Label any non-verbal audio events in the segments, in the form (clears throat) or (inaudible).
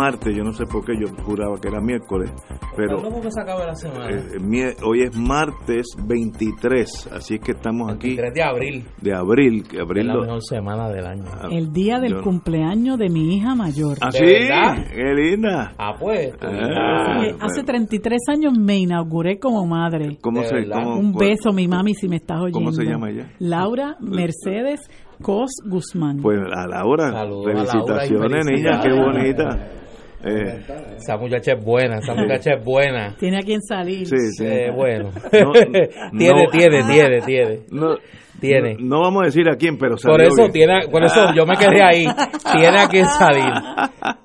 Martes, yo no sé por qué yo juraba que era miércoles, pero que se acaba la semana? Eh, hoy es martes 23, así es que estamos aquí. 23 de abril. De abril, que abril. Es la mejor semana del año. Ah, el día del cumpleaños de mi hija mayor. ¿Ah, sí? Qué linda. Ah, pues. Ah, hace 33 años me inauguré como madre. ¿Cómo se Un beso, mi mami, si me estás oyendo. ¿Cómo se llama ella? Laura Mercedes Cos Guzmán. Pues a Laura, felicitaciones, niña, qué bonita. Eh, esa muchacha es buena, esa muchacha es buena. (laughs) Tiene a quien salir. Sí, sí. Eh, bueno. (laughs) tiene, tiene, tiene, tiene, no, tiene. No, vamos a decir a quién, pero Por eso, tiene, por eso yo me quedé ahí. (laughs) Tiene a quien salir.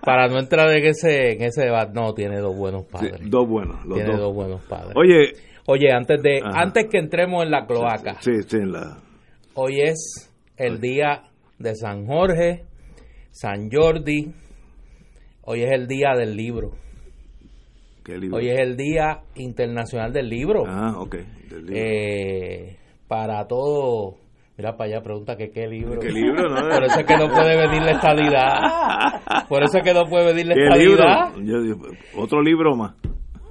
Para no entrar en ese, en ese debate. No, tiene dos buenos padres. dos buenos. tiene dos. buenos padres. Oye. Oye, antes de antes que entremos en la cloaca. Sí, sí, en la... Hoy es el día de San Jorge, San Jordi, Hoy es el día del libro. ¿Qué libro? Hoy es el Día Internacional del Libro. Ah, ok. Eh, para todo. Mira para allá, pregunta que qué libro. ¿Qué libro? No? (laughs) Por eso es que no puede venir la estadidad. (laughs) Por eso es que no puede venir la estadidad. Libro? otro libro más.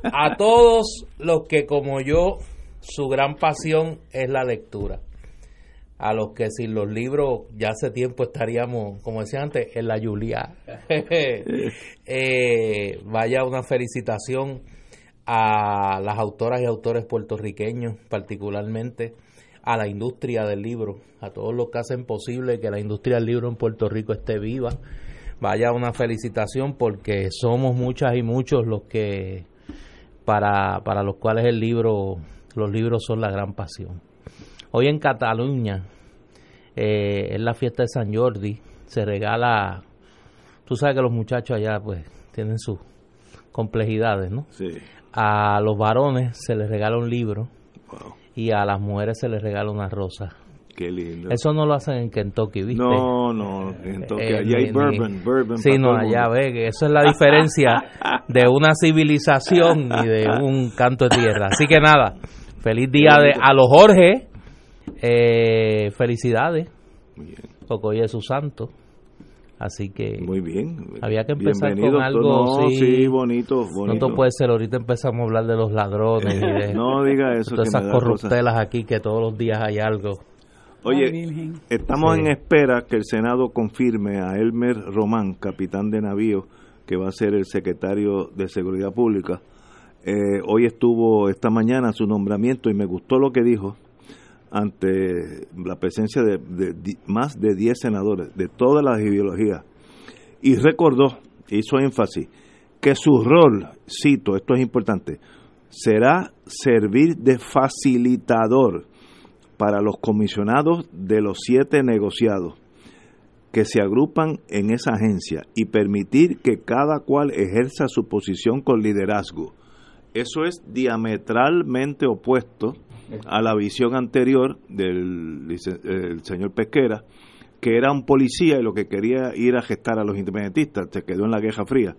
A todos los que, como yo, su gran pasión es la lectura a los que sin los libros ya hace tiempo estaríamos, como decía antes, en la Julia. (laughs) eh, vaya una felicitación a las autoras y autores puertorriqueños, particularmente a la industria del libro, a todos los que hacen posible que la industria del libro en Puerto Rico esté viva. Vaya una felicitación porque somos muchas y muchos los que para, para los cuales el libro, los libros son la gran pasión. Hoy en Cataluña eh, es la fiesta de San Jordi, se regala, tú sabes que los muchachos allá pues tienen sus complejidades, ¿no? Sí. A los varones se les regala un libro y a las mujeres se les regala una rosa. Qué lindo. Eso no lo hacen en Kentucky, ¿viste? No, no, en Kentucky. Eh, allá hay bourbon, bourbon. Sí, no, allá ve que eso es la diferencia de una civilización y de un canto de tierra. Así que nada, feliz día de, a los Jorge eh, felicidades. Porque hoy es su santo. Así que. Muy bien. Había que empezar con algo. sí, bonito, bonito. No puede ser. Ahorita empezamos a hablar de los ladrones y de. (laughs) no diga eso. Todas esas corruptelas aquí que todos los días hay algo. Oye, estamos en espera que el Senado confirme a Elmer Román, capitán de navío, que va a ser el secretario de Seguridad Pública. Eh, hoy estuvo esta mañana su nombramiento y me gustó lo que dijo ante la presencia de, más de 10 senadores de todas las ideologías y recordó, hizo énfasis, que su rol, cito, esto es importante, será servir de facilitador para los comisionados de los siete negociados que se agrupan en esa agencia y permitir que cada cual ejerza su posición con liderazgo. Eso es diametralmente opuesto a la visión anterior del, señor Pesquera, que era un policía y lo que quería ir a gestar a los independentistas, se quedó en la Guerra Fría.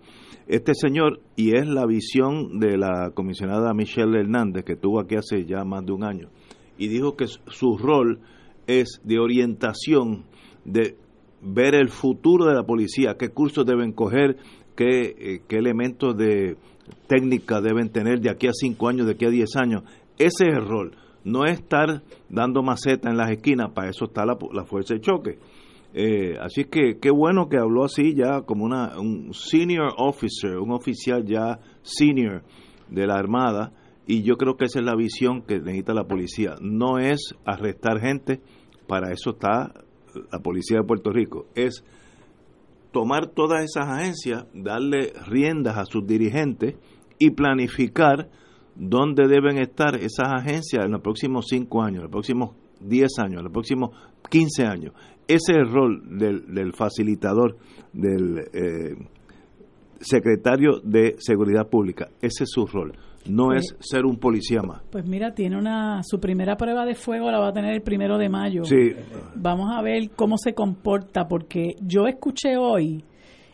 Este señor, y es la visión de la comisionada Michelle Hernández, que tuvo aquí hace ya más de un año, y dijo que su rol es de orientación, de ver el futuro de la policía, qué cursos deben coger, qué, eh, qué elementos de técnica deben tener de aquí a cinco años, de aquí a diez años. Ese es el rol. No es estar dando maceta en las esquinas, para eso está la, fuerza de choque. Eh, así que qué bueno que habló así ya como una, un senior officer, un oficial ya senior de la Armada, y yo creo que esa es la visión que necesita la policía. No es arrestar gente, para eso está la policía de Puerto Rico, es tomar todas esas agencias, darle riendas a sus dirigentes y planificar dónde deben estar esas agencias en los próximos cinco años, en los próximos 10 años, en los próximos 15 años. Ese es el rol del, facilitador, del eh, secretario de Seguridad Pública. Ese es su rol. No pues es ser un policía más. Pues mira, tiene una su primera prueba de fuego la va a tener el primero de mayo. Sí. Vamos a ver cómo se comporta porque yo escuché hoy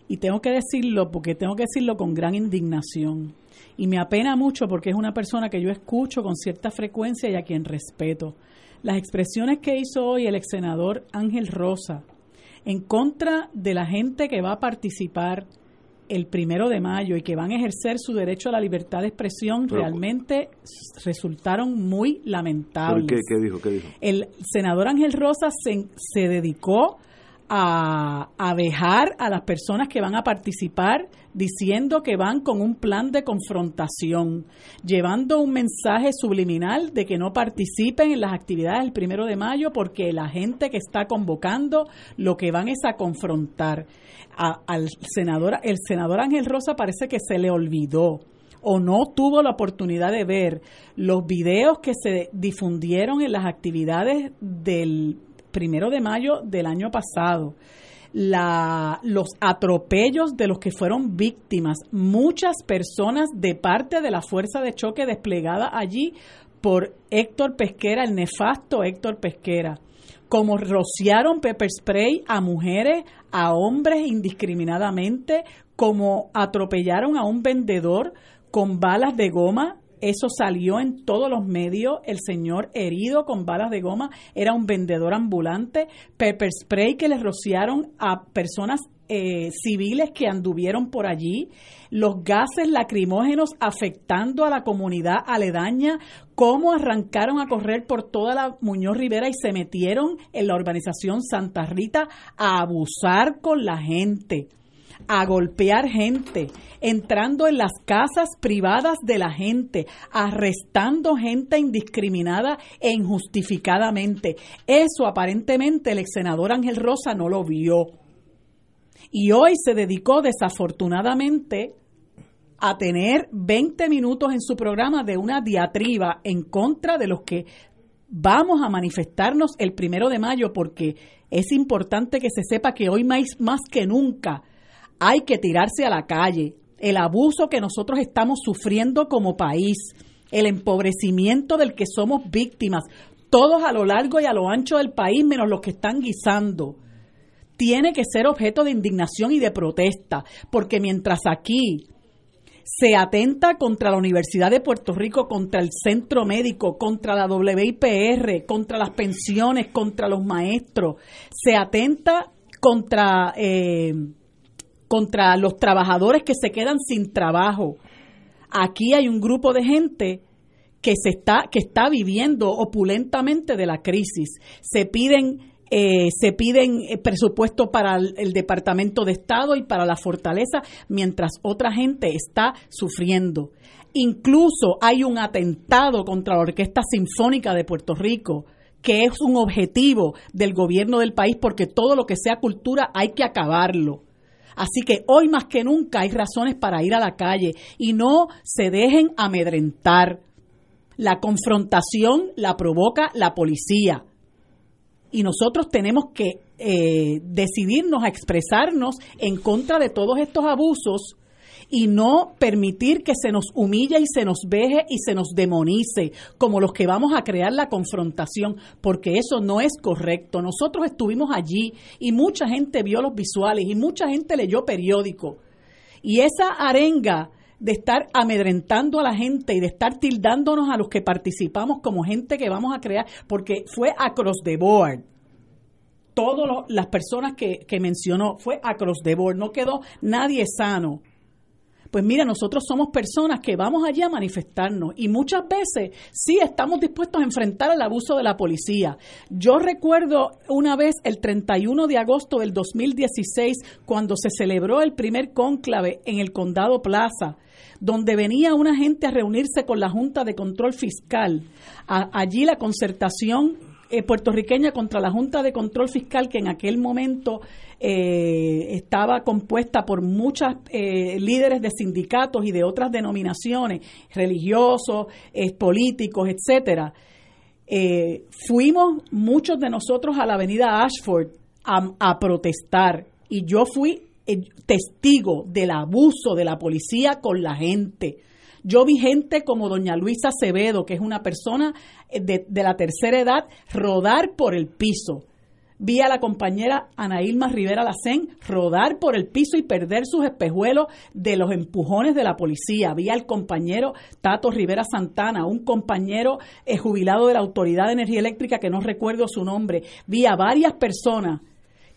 y tengo que decirlo porque tengo que decirlo con gran indignación y me apena mucho porque es una persona que yo escucho con cierta frecuencia y a quien respeto. Las expresiones que hizo hoy el ex senador Ángel Rosa en contra de la gente que va a participar el primero de mayo y que van a ejercer su derecho a la libertad de expresión realmente resultaron muy lamentables. Qué, qué, dijo, ¿Qué dijo? El senador Ángel Rosa se, se dedicó a, dejar a las personas que van a participar diciendo que van con un plan de confrontación, llevando un mensaje subliminal de que no participen en las actividades del primero de mayo porque la gente que está convocando lo que van es a confrontar. Al senador, el senador Ángel Rosa parece que se le olvidó o no tuvo la oportunidad de ver los videos que se difundieron en las actividades del primero de mayo del año pasado. Los atropellos de los que fueron víctimas, muchas personas de parte de la fuerza de choque desplegada allí por Héctor Pesquera, el nefasto Héctor Pesquera como rociaron pepper spray a mujeres, a hombres indiscriminadamente, como atropellaron a un vendedor con balas de goma. Eso salió en todos los medios. El señor herido con balas de goma era un vendedor ambulante. Pepper spray que le rociaron a personas eh, civiles que anduvieron por allí, los gases lacrimógenos afectando a la comunidad aledaña, cómo arrancaron a correr por toda la Muñoz Rivera y se metieron en la urbanización Santa Rita a abusar con la gente a golpear gente, entrando en las casas privadas de la gente, arrestando gente indiscriminada e injustificadamente. Eso aparentemente el ex senador Ángel Rosa no lo vio. Y hoy se dedicó desafortunadamente a tener 20 minutos en su programa de una diatriba en contra de los que vamos a manifestarnos el primero de mayo, porque es importante que se sepa que hoy más, más que nunca hay que tirarse a la calle. El abuso que nosotros estamos sufriendo como país, el empobrecimiento del que somos víctimas, todos a lo largo y a lo ancho del país, menos los que están guisando tiene que ser objeto de indignación y de protesta, porque mientras aquí se atenta contra la Universidad de Puerto Rico, contra el centro médico, contra la WIPR, contra las pensiones, contra los maestros, se atenta contra, eh, contra los trabajadores que se quedan sin trabajo. Aquí hay un grupo de gente que se está que está viviendo opulentamente de la crisis. Se piden eh, se piden eh, presupuestos para el, Departamento de Estado y para la Fortaleza, mientras otra gente está sufriendo. Incluso hay un atentado contra la Orquesta Sinfónica de Puerto Rico, que es un objetivo del gobierno del país, porque todo lo que sea cultura hay que acabarlo. Así que hoy más que nunca hay razones para ir a la calle y no se dejen amedrentar. La confrontación la provoca la policía y nosotros tenemos que eh, decidirnos a expresarnos en contra de todos estos abusos y no permitir que se nos humille y se nos veje y se nos demonice como los que vamos a crear la confrontación, porque eso no es correcto. Nosotros estuvimos allí y mucha gente vio los visuales y mucha gente leyó periódico. Y esa arenga de estar amedrentando a la gente y de estar tildándonos a los que participamos como gente que vamos a crear, porque fue across the board. Todas las personas que, mencionó fue across the board, no quedó nadie sano. Pues mira, nosotros somos personas que vamos allí a manifestarnos y muchas veces sí estamos dispuestos a enfrentar el abuso de la policía. Yo recuerdo una vez el 31 de agosto del 2016 cuando se celebró el primer cónclave en el Condado Plaza donde venía una gente a reunirse con la Junta de Control Fiscal. allí la concertación eh, puertorriqueña contra la Junta de Control Fiscal que en aquel momento eh, estaba compuesta por muchas eh, líderes de sindicatos y de otras denominaciones, religiosos, políticos, etcétera. fuimos muchos de nosotros a la avenida Ashford a protestar y yo fui testigo del abuso de la policía con la gente yo vi gente como doña Luisa Acevedo, que es una persona eh, de, la tercera edad, rodar por el piso. Vi a la compañera Ana Ilma Rivera Lacén rodar por el piso y perder sus espejuelos de los empujones de la policía. Vi al compañero Tato Rivera Santana, un compañero eh, jubilado de la Autoridad de Energía Eléctrica que no recuerdo su nombre. Vi a varias personas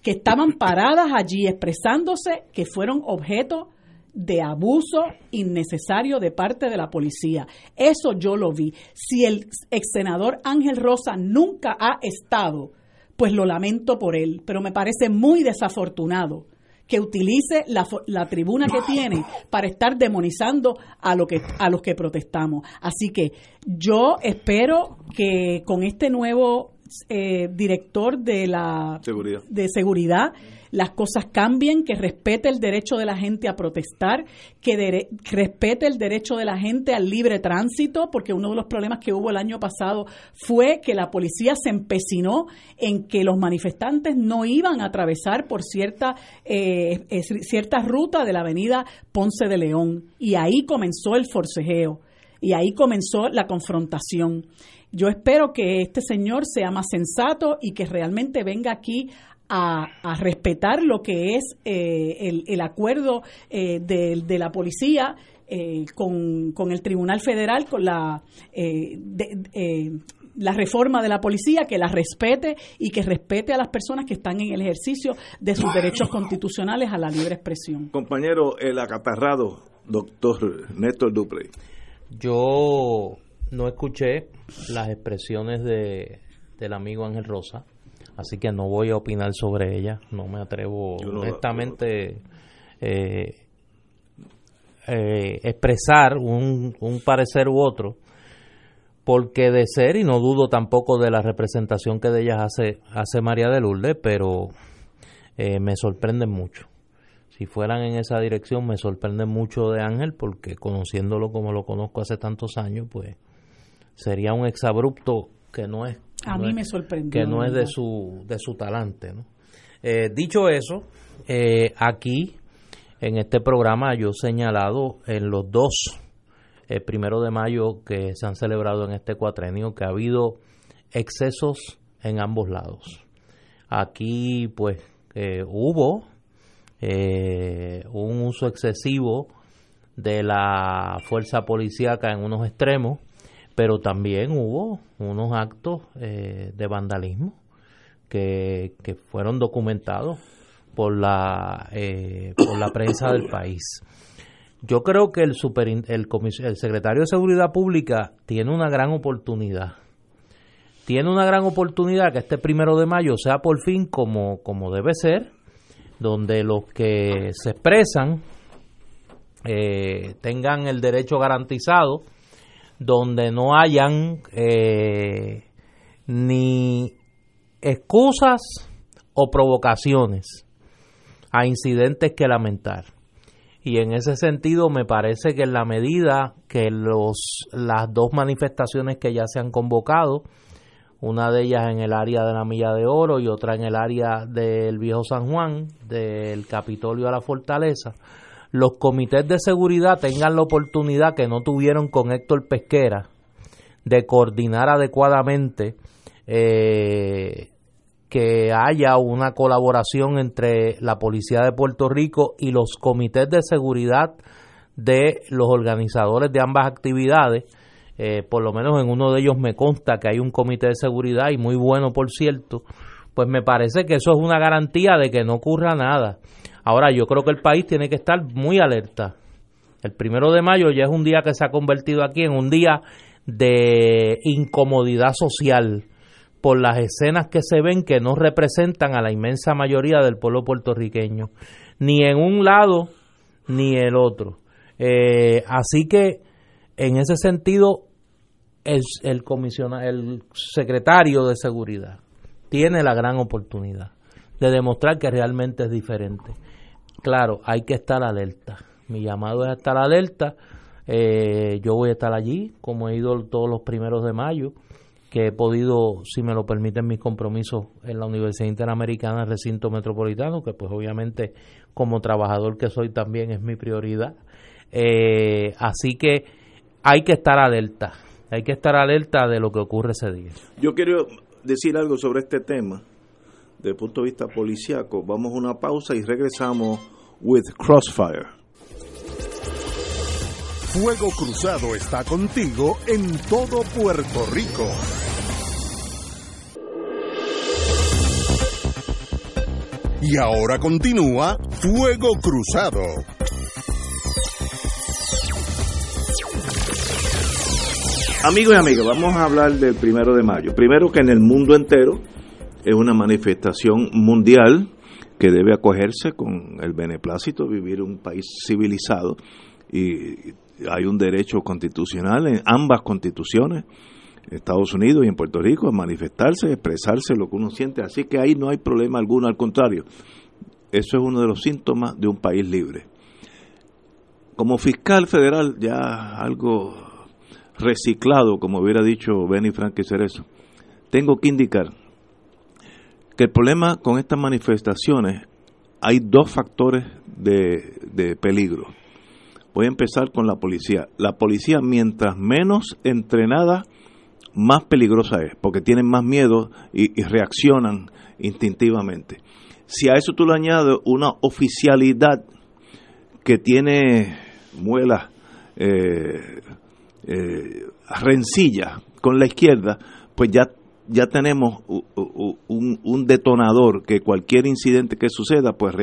que estaban paradas allí expresándose que fueron objeto de abuso innecesario de parte de la policía. Eso yo lo vi. Si el ex senador Ángel Rosa nunca ha estado, pues lo lamento por él, pero me parece muy desafortunado que utilice la, la, tribuna que tiene para estar demonizando a, lo que, a los que protestamos. Así que yo espero que con este nuevo eh, director de la de seguridad las cosas cambien, que respete el derecho de la gente a protestar, que respete el derecho de la gente al libre tránsito, porque uno de los problemas que hubo el año pasado fue que la policía se empecinó en que los manifestantes no iban a atravesar por cierta, eh, cierta ruta de la avenida Ponce de León. Y ahí comenzó el forcejeo. Y ahí comenzó la confrontación. Yo espero que este señor sea más sensato y que realmente venga aquí a, respetar lo que es eh, el, acuerdo eh, de, la policía eh, con, el Tribunal Federal, con la, la reforma de la policía, que la respete y que respete a las personas que están en el ejercicio de sus derechos constitucionales a la libre expresión. Compañero, el acatarrado, doctor Néstor Duprey. Yo no escuché las expresiones de, del amigo Ángel Rosa así que no voy a opinar sobre ella, no me atrevo honestamente eh, eh, expresar un, un parecer u otro, porque de ser, y no dudo tampoco de la representación que de ellas hace, hace María de Lourdes, pero eh, me sorprende mucho. Si fueran en esa dirección, me sorprende mucho de Ángel, porque conociéndolo como lo conozco hace tantos años, pues sería un exabrupto que no es a mí me sorprendió. Que no es de su, de su talante. ¿no? Eh, dicho eso, eh, aquí en este programa yo he señalado en los dos, el primero de mayo que se han celebrado en este cuatrenio, que ha habido excesos en ambos lados. Aquí pues eh, hubo un uso excesivo de la fuerza policíaca en unos extremos pero también hubo unos actos eh, de vandalismo que, fueron documentados por la, eh, por la prensa del país. Yo creo que el, super, el, el secretario de Seguridad Pública tiene una gran oportunidad. Tiene una gran oportunidad que este primero de mayo sea por fin como, como debe ser, donde los que se expresan eh, tengan el derecho garantizado donde no hayan eh, ni excusas o provocaciones a incidentes que lamentar. Y en ese sentido me parece que en la medida que los, las dos manifestaciones que ya se han convocado, una de ellas en el área de la Milla de Oro y otra en el área del Viejo San Juan, del Capitolio a la Fortaleza, los comités de seguridad tengan la oportunidad que no tuvieron con Héctor Pesquera de coordinar adecuadamente eh, que haya una colaboración entre la Policía de Puerto Rico y los comités de seguridad de los organizadores de ambas actividades. Eh, por lo menos en uno de ellos me consta que hay un comité de seguridad y muy bueno, por cierto. Pues me parece que eso es una garantía de que no ocurra nada. Ahora, yo creo que el país tiene que estar muy alerta. El primero de mayo ya es un día que se ha convertido aquí en un día de incomodidad social por las escenas que se ven que no representan a la inmensa mayoría del pueblo puertorriqueño, ni en un lado ni el otro. Eh, así que, en ese sentido, el, el, el secretario de seguridad tiene la gran oportunidad de demostrar que realmente es diferente. Claro, hay que estar alerta. Mi llamado es estar alerta. Eh, yo voy a estar allí, como he ido todos los primeros de mayo, que he podido, si me lo permiten mis compromisos en la Universidad Interamericana, recinto metropolitano, que pues obviamente como trabajador que soy también es mi prioridad. Eh, así que hay que estar alerta, hay que estar alerta de lo que ocurre ese día. Yo quiero decir algo sobre este tema desde el punto de vista policiaco. Vamos a una pausa y regresamos with Crossfire. Fuego Cruzado está contigo en todo Puerto Rico. Y ahora continúa Fuego Cruzado. Amigos y amigas, vamos a hablar del primero de mayo. Primero que en el mundo entero es una manifestación mundial que debe acogerse con el beneplácito, vivir un país civilizado y hay un derecho constitucional en ambas constituciones, Estados Unidos y en Puerto Rico, a manifestarse, expresarse lo que uno siente, así que ahí no hay problema alguno, al contrario, eso es uno de los síntomas de un país libre. Como fiscal federal, ya algo reciclado, como hubiera dicho Benny Frank Cerezo, tengo que indicar que el problema con estas manifestaciones hay dos factores de, de peligro. Voy a empezar con la policía. La policía, mientras menos entrenada, más peligrosa es, porque tienen más miedo y, reaccionan instintivamente. Si a eso tú le añades una oficialidad que tiene muelas eh, eh, rencilla con la izquierda, pues ya ya tenemos un, detonador que cualquier incidente que suceda, pues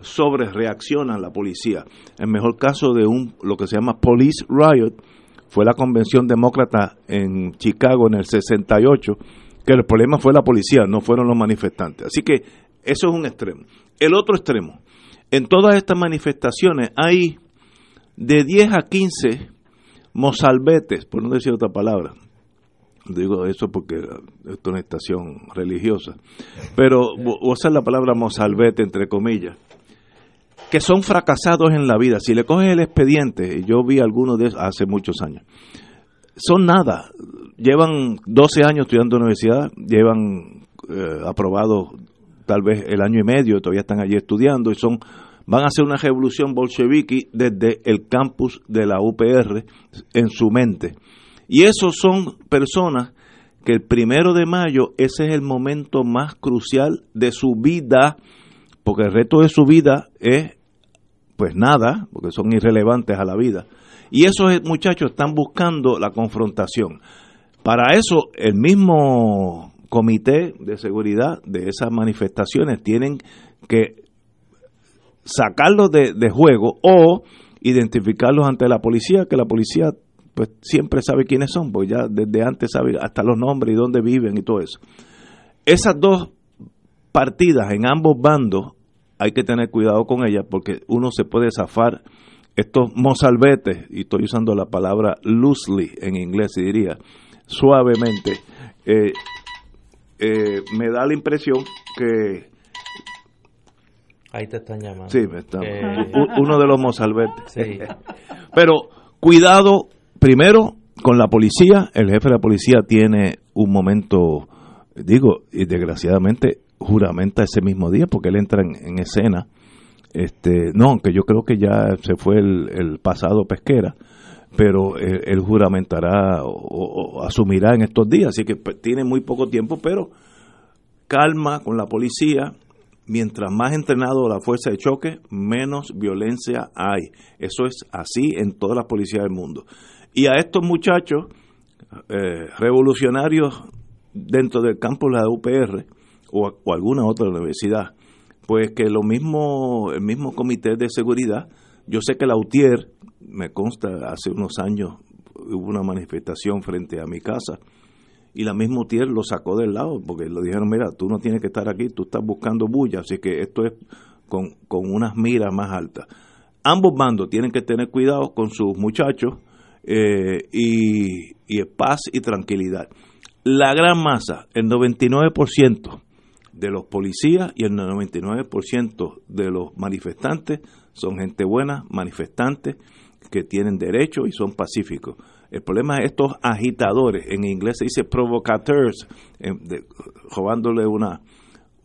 sobre reacciona la policía. El mejor caso de un lo que se llama police riot fue la convención demócrata en Chicago en el 68, que el problema fue la policía, no fueron los manifestantes. Así que eso es un extremo. El otro extremo, en todas estas manifestaciones hay de 10 a 15 mozalbetes, por no decir otra palabra, digo eso porque esto es una estación religiosa, pero usar la palabra mozalbete entre comillas, que son fracasados en la vida. Si le coges el expediente, yo vi algunos de esos hace muchos años, son nada. Llevan 12 años estudiando en la universidad, llevan eh, aprobado tal vez el año y medio, todavía están allí estudiando y son van a hacer una revolución bolchevique desde el campus de la UPR en su mente y esos son personas que el primero de mayo, ese es el momento más crucial de su vida, porque el resto de su vida es, pues nada, porque son irrelevantes a la vida. Y esos muchachos están buscando la confrontación. Para eso, el mismo comité de seguridad de esas manifestaciones tienen que sacarlos de, de juego o identificarlos ante la policía, que la policía pues siempre sabe quiénes son, pues ya desde antes sabe hasta los nombres y dónde viven y todo eso. Esas dos partidas en ambos bandos hay que tener cuidado con ellas porque uno se puede zafar estos mozalbetes, y estoy usando la palabra loosely en inglés, se diría, suavemente, eh, eh, me da la impresión que... Ahí te están llamando. Sí, me están. Eh. Uno de los mozalbetes. Sí. (laughs) Pero cuidado primero, con la policía, el jefe de la policía tiene un momento, digo, y desgraciadamente juramenta ese mismo día porque él entra en, escena. Este, no, aunque yo creo que ya se fue el, pasado pesquera, pero él, juramentará o, asumirá en estos días, así que pues, tiene muy poco tiempo, pero calma con la policía. Mientras más entrenado la fuerza de choque, menos violencia hay. Eso es así en todas las policías del mundo. Y a estos muchachos eh, revolucionarios dentro del campo de la UPR o, alguna otra universidad, pues que lo mismo, el mismo comité de seguridad, yo sé que la UTIER, me consta, hace unos años hubo una manifestación frente a mi casa, y la misma UTIER lo sacó del lado, porque le dijeron, mira, tú no tienes que estar aquí, tú estás buscando bulla, así que esto es con, con unas miras más altas. Ambos bandos tienen que tener cuidado con sus muchachos, eh, y, paz y tranquilidad. La gran masa, el 99% de los policías y el 99% de los manifestantes son gente buena, manifestantes que tienen derecho y son pacíficos. El problema es estos agitadores, en inglés se dice provocateurs, robándole una,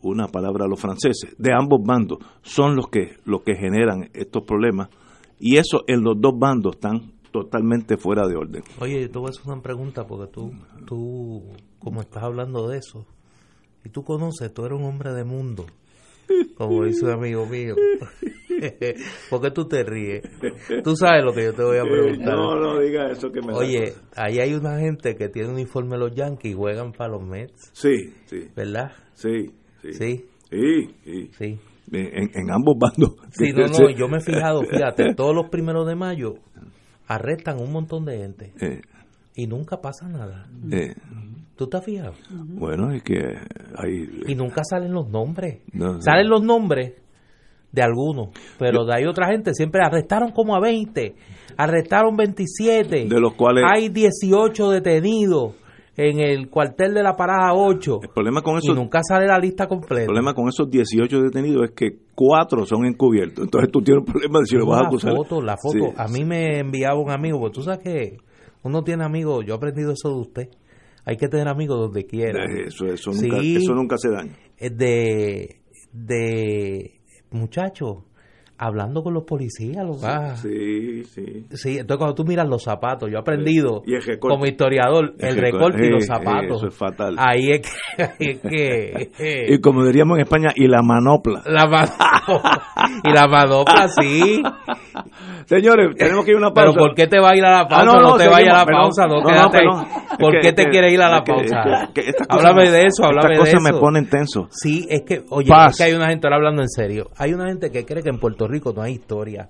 una palabra a los franceses, de ambos bandos, son los que, los que generan estos problemas y eso en los dos bandos están totalmente fuera de orden. Oye, te voy a hacer una pregunta porque tú, tú, como estás hablando de eso, y tú conoces, tú eres un hombre de mundo, como dice un amigo mío. (laughs) ¿Por qué tú te ríes? Tú sabes lo que yo te voy a preguntar. No, no diga eso que me Oye, ahí hay una gente que tiene uniforme los Yankees y juegan para los Mets. Sí, sí. ¿Verdad? Sí, sí. Sí. Sí, sí. En, ambos bandos. Sí, no, no, yo me he fijado, fíjate, todos los primeros de mayo arrestan un montón de gente eh. y nunca pasa nada. Eh. ¿Tú te has fijado? Bueno, es que hay... Y nunca salen los nombres. salen los nombres de algunos, pero de ahí otra gente siempre arrestaron como a 20, arrestaron 27, de los cuales hay 18 detenidos en el cuartel de la parada 8. El problema con eso y nunca sale la lista completa. El problema con esos 18 detenidos es que cuatro son encubiertos. Entonces tú tienes un problema de si lo vas a acusar. La foto, la foto. A mí me enviaba un amigo, porque tú sabes que uno tiene amigos, yo he aprendido eso de usted. Hay que tener amigos donde quiera. Eso, eso, nunca, eso nunca se daña. De, de muchachos, hablando con los policías. Los, sí, sí. Sí, entonces cuando tú miras los zapatos, yo he aprendido como historiador el, recorte y los zapatos. Eso es fatal. Ahí es que... (laughs) y como diríamos en España, y la manopla. La manopla. (laughs) y la manopla, sí. (laughs) Señores, tenemos que ir a una pausa. ¿Pero por qué te va a ir a la ah, pausa? no, no, te vayas a la pausa, no, quédate. ¿Por qué te quieres ir a la pausa? háblame de eso, háblame de eso. Estas cosas me ponen tenso. Sí, es que, oye, es que hay una gente, ahora hablando en serio, hay una gente que cree que en Puerto Rico no hay historia.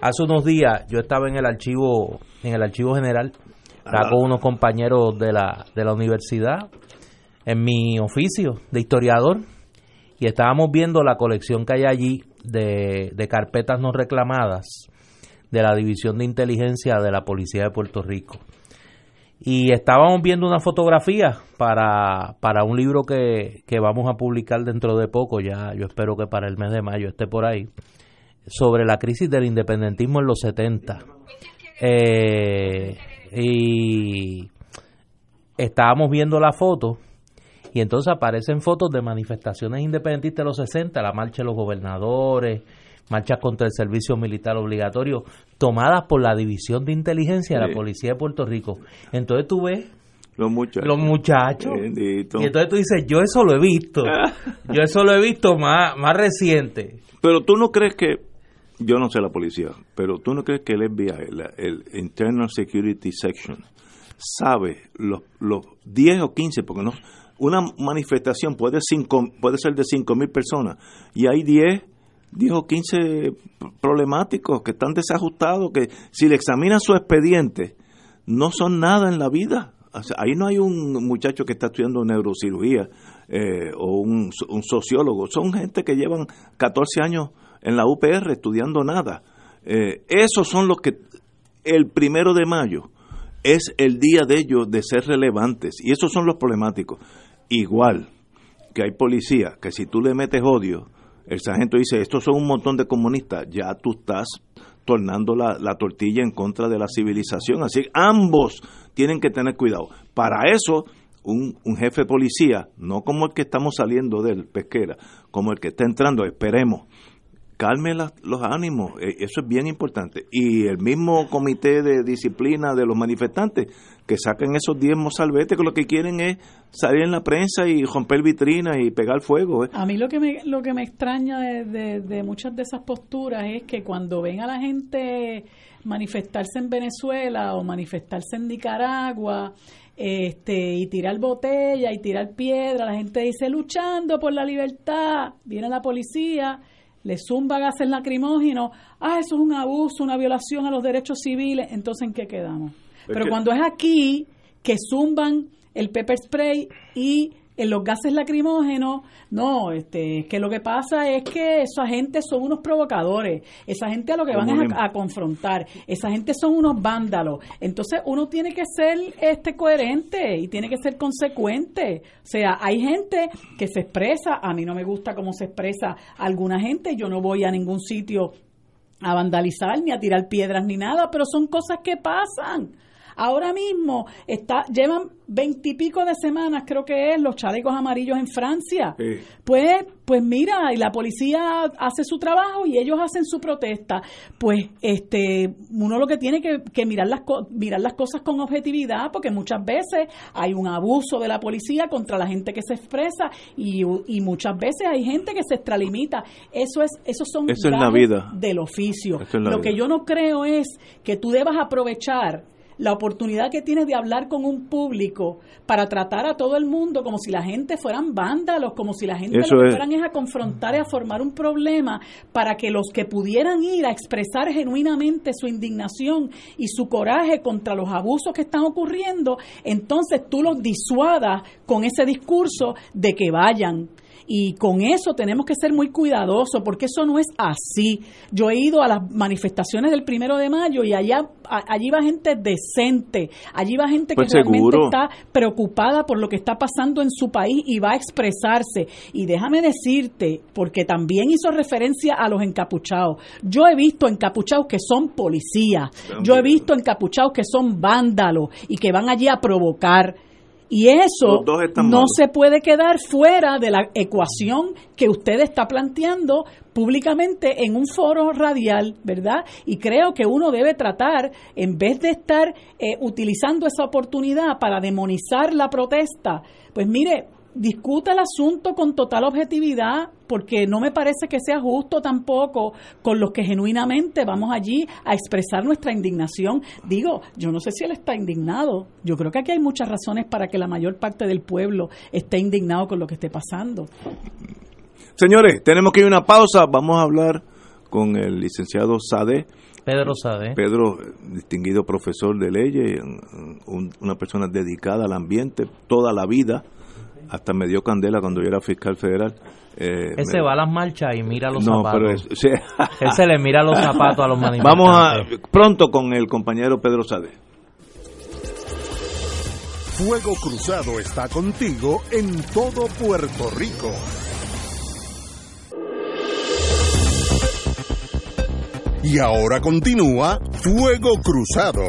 Hace unos días yo estaba en el archivo, en el archivo general, estaba con unos compañeros de la, de la universidad, en mi oficio de historiador, y estábamos viendo la colección que hay allí de, de carpetas no reclamadas de la División de Inteligencia de la Policía de Puerto Rico. Y estábamos viendo una fotografía para, para un libro que, que vamos a publicar dentro de poco, ya yo espero que para el mes de mayo esté por ahí, sobre la crisis del independentismo en los 70. Eh, y estábamos viendo la foto y entonces aparecen fotos de manifestaciones independentistas de los 60, la marcha de los gobernadores, marchas contra el servicio militar obligatorio, tomadas por la División de Inteligencia de la Policía de Puerto Rico. Entonces tú ves los muchachos. Los muchachos. Y entonces tú dices, yo eso lo he visto. yo eso lo he visto más, más reciente. Pero tú no crees que, yo no sé la policía, pero tú no crees que el FBI, el, Internal Security Section, sabe los, los 10 o 15, porque no una manifestación puede, cinco, puede ser de 5 mil personas y hay 10 dijo 15 problemáticos que están desajustados, que si le examinan su expediente, no son nada en la vida. ahí no hay un muchacho que está estudiando neurocirugía eh, o un, sociólogo, son gente que llevan 14 años en la UPR estudiando nada. Eh, esos son los que el primero de mayo es el día de ellos de ser relevantes y esos son los problemáticos. Igual que hay policías que si tú le metes odio, el sargento dice, estos son un montón de comunistas, ya tú estás tornando la, tortilla en contra de la civilización. Así que ambos tienen que tener cuidado. Para eso, un, un jefe de policía, no como el que estamos saliendo del pesquera, como el que está entrando, esperemos, calme los ánimos, e, eso es bien importante. Y el mismo comité de disciplina de los manifestantes, que saquen esos 10 mozalbetes, que lo que quieren es salir en la prensa y romper vitrinas y pegar fuego. ¿eh? A mí lo que me, lo que me extraña de, de, muchas de esas posturas es que cuando ven a la gente manifestarse en Venezuela o manifestarse en Nicaragua, este y tirar botella y tirar piedra, la gente dice luchando por la libertad, viene la policía le zumba gases lacrimógenos, ah, eso es un abuso, una violación a los derechos civiles, entonces ¿en qué quedamos? Pero cuando es aquí que zumban el pepper spray y en los gases lacrimógenos, no, este, que lo que pasa es que esa gente son unos provocadores, esa gente a lo que van es a, confrontar, esa gente son unos vándalos. Entonces uno tiene que ser este coherente y tiene que ser consecuente. O sea, hay gente que se expresa, a mí no me gusta cómo se expresa alguna gente, yo no voy a ningún sitio a vandalizar ni a tirar piedras ni nada, pero son cosas que pasan. Ahora mismo está, llevan veintipico de semanas, creo que es, los chalecos amarillos en Francia. Pues, pues mira, y la policía hace su trabajo y ellos hacen su protesta. Pues este, uno lo que tiene que, que mirar las mirar las cosas con objetividad, porque muchas veces hay un abuso de la policía contra la gente que se expresa y, y muchas veces hay gente que se extralimita. Eso es, esos son Eso la vida. del oficio. lo que yo no creo es que tú debas aprovechar la oportunidad que tienes de hablar con un público para tratar a todo el mundo como si la gente fueran vándalos, como si la gente lo que fueran es a confrontar y a formar un problema para que los que pudieran ir a expresar genuinamente su indignación y su coraje contra los abusos que están ocurriendo, entonces tú los disuadas con ese discurso de que vayan y con eso tenemos que ser muy cuidadosos porque eso no es así. Yo he ido a las manifestaciones del primero de mayo y allá allí va gente decente, allí va gente que pues realmente está preocupada por lo que está pasando en su país y va a expresarse. Y déjame decirte, porque también hizo referencia a los encapuchados. Yo he visto encapuchados que son policías, yo he visto encapuchados que son vándalos y que van allí a provocar. Y eso no se puede quedar fuera de la ecuación que usted está planteando públicamente en un foro radial, ¿verdad? Y creo que uno debe tratar, en vez de estar eh, utilizando esa oportunidad para demonizar la protesta, pues mire, discuta el asunto con total objetividad, porque no me parece que sea justo tampoco con los que genuinamente vamos allí a expresar nuestra indignación. Digo, yo no sé si él está indignado. Yo creo que aquí hay muchas razones para que la mayor parte del pueblo esté indignado con lo que esté pasando. Señores, tenemos que ir a una pausa. Vamos a hablar con el licenciado Sade. Pedro Sade. Pedro, distinguido profesor de leyes, una persona dedicada al ambiente toda la vida hasta me dio candela cuando yo era fiscal federal. Eh, Ese va a las marchas y mira los zapatos. (laughs) Él se le mira los zapatos a los manifestantes. Vamos a, pronto con el compañero Pedro Sade. Fuego Cruzado está contigo en todo Puerto Rico. Y ahora continúa Fuego Cruzado.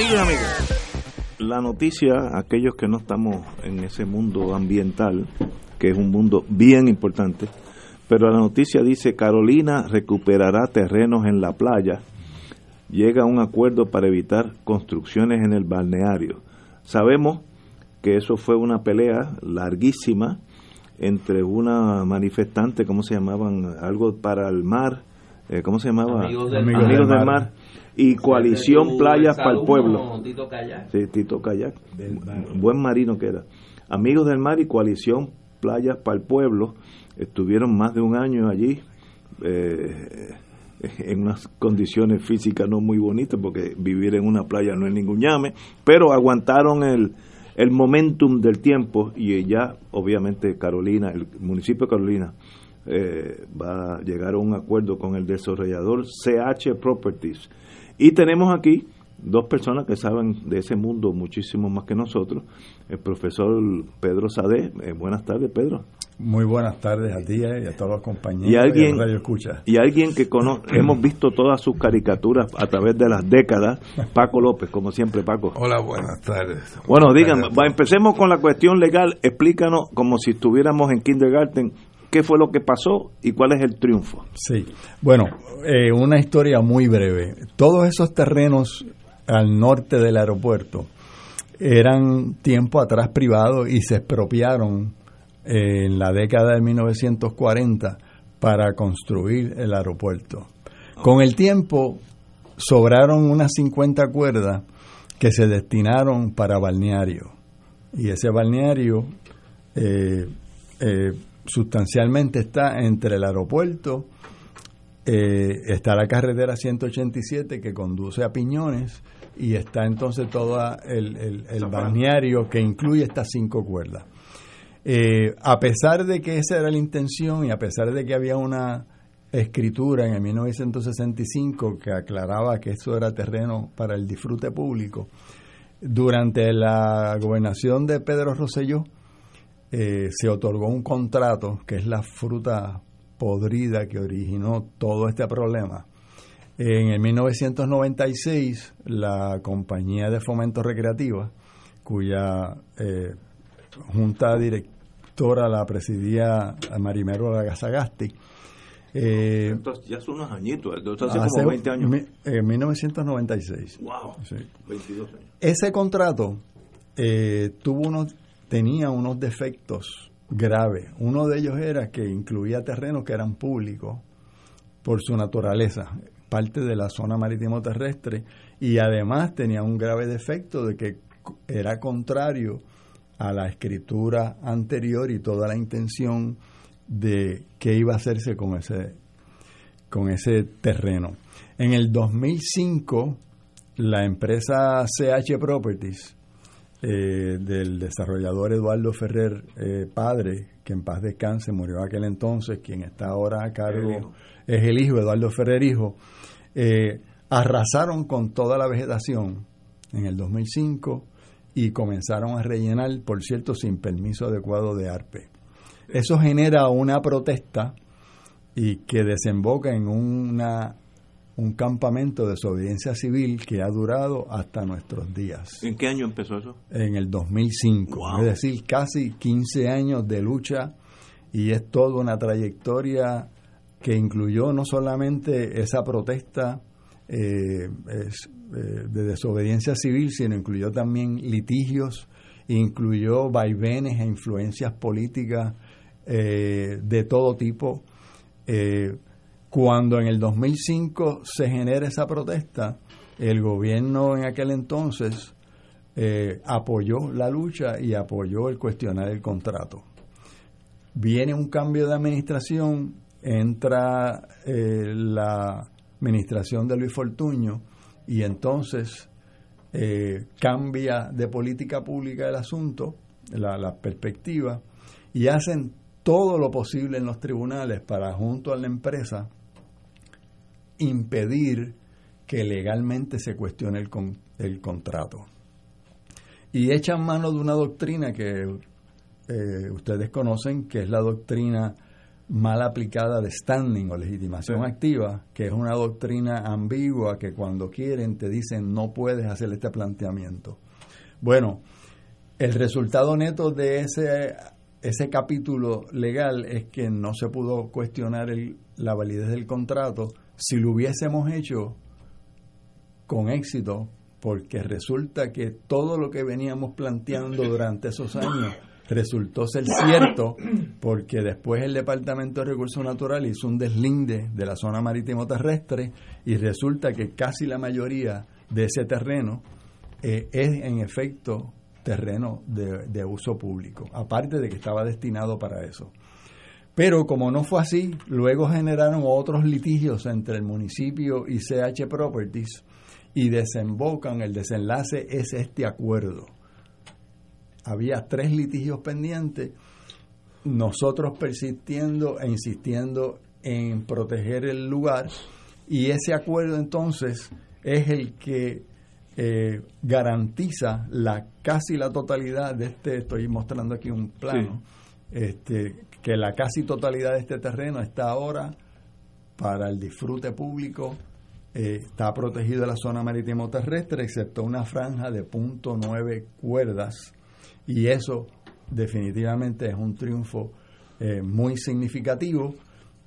Amigos y amigas, la noticia, aquellos que no estamos en ese mundo ambiental, que es un mundo bien importante, pero la noticia dice Carolina recuperará terrenos en la playa, llega a un acuerdo para evitar construcciones en el balneario. Sabemos que eso fue una pelea larguísima entre una manifestante, ¿cómo se llamaban? Algo para el mar, eh, ¿cómo se llamaba? Amigos del, mar y Coalición Playas para el Pueblo. Tito Kayak. Sí, Tito Kayak. Buen marino que era. Amigos del Mar y Coalición Playas para el Pueblo estuvieron más de un año allí. Eh, en unas condiciones físicas no muy bonitas, porque vivir en una playa no es ningún llame, pero aguantaron el, el momentum del tiempo y ya, obviamente, Carolina, el municipio de Carolina, eh, va a llegar a un acuerdo con el desarrollador CH Properties y tenemos aquí dos personas que saben de ese mundo muchísimo más que nosotros. El profesor Pedro Sade. Eh, buenas tardes, Pedro. Muy buenas tardes a ti y a todos los compañeros y alguien, Radio Escucha. Y alguien que (clears throat) hemos visto todas sus caricaturas a través de las décadas, Paco López, como siempre, Paco. Hola, buenas tardes. Bueno, díganme, empecemos con la cuestión legal. Explícanos como si estuviéramos en kindergarten qué fue lo que pasó y cuál es el triunfo. Sí, bueno, eh, una historia muy breve. Todos esos terrenos al norte del aeropuerto eran tiempo atrás privados y se expropiaron eh, en la década de 1940 para construir el aeropuerto. Con el tiempo sobraron unas 50 cuerdas que se destinaron para balneario. Y ese balneario eh, sustancialmente está entre el aeropuerto eh, está la carretera 187 que conduce a Piñones y está entonces todo el, el, balneario que incluye estas cinco cuerdas. Eh, a pesar de que esa era la intención y a pesar de que había una escritura en el 1965 que aclaraba que eso era terreno para el disfrute público, durante la gobernación de Pedro Rosselló eh, se otorgó un contrato, que es la fruta podrida que originó todo este problema. En el 1996, la compañía de fomento recreativa, cuya eh, junta directora la presidía Marimero Lagasagasti, eh, entonces, ya son unos añitos, entonces hace, como 20 años. En 1996. ¡Wow! 22 años. Ese contrato eh, tuvo unos, tenía unos defectos graves. Uno de ellos era que incluía terrenos que eran públicos por su naturaleza, parte de la zona marítimo terrestre, y además tenía un grave defecto de que era contrario a la escritura anterior y toda la intención de qué iba a hacerse con ese, con ese terreno. En el 2005, la empresa CH Properties eh, del desarrollador Eduardo Ferrer eh, padre, que en paz descanse, murió aquel entonces, quien está ahora a cargo es el hijo, Eduardo Ferrer hijo, eh, arrasaron con toda la vegetación en el 2005 y comenzaron a rellenar, por cierto, sin permiso adecuado de ARPE. Eso genera una protesta y que desemboca en una, un campamento de desobediencia civil que ha durado hasta nuestros días. ¿En qué año empezó eso? En el 2005, es decir, casi 15 años de lucha y es toda una trayectoria que incluyó no solamente esa protesta eh, eh, de desobediencia civil, sino incluyó también litigios, incluyó vaivenes e influencias políticas eh, de todo tipo. Eh, cuando en el 2005 se genera esa protesta, el gobierno en aquel entonces eh, apoyó la lucha y apoyó el cuestionar el contrato. Viene un cambio de administración, entra la administración de Luis Fortuño y entonces cambia de política pública el asunto, la, la perspectiva, y hacen todo lo posible en los tribunales para, junto a la empresa, impedir que legalmente se cuestione el, el contrato. Y echan mano de una doctrina que eh, ustedes conocen, que es la doctrina mal aplicada de standing o legitimación activa, que es una doctrina ambigua que cuando quieren te dicen no puedes hacer este planteamiento. Bueno, el resultado neto de ese ese capítulo legal es que no se pudo cuestionar la validez del contrato si lo hubiésemos hecho con éxito, porque resulta que todo lo que veníamos planteando durante esos años resultó ser cierto, porque después el Departamento de Recursos Naturales hizo un deslinde de la zona marítimo terrestre y resulta que casi la mayoría de ese terreno eh, es en efecto terreno de, uso público, aparte de que estaba destinado para eso. Pero como no fue así, luego generaron otros litigios entre el municipio y CH Properties y desembocan, el desenlace es este acuerdo. Había tres litigios pendientes, nosotros persistiendo e insistiendo en proteger el lugar y ese acuerdo entonces es el que eh, garantiza la casi la totalidad de este, estoy mostrando aquí un plano, este, que la casi totalidad de este terreno está ahora para el disfrute público, eh, está protegido la zona marítimo terrestre, excepto una franja de punto nueve cuerdas, y eso definitivamente es un triunfo eh, muy significativo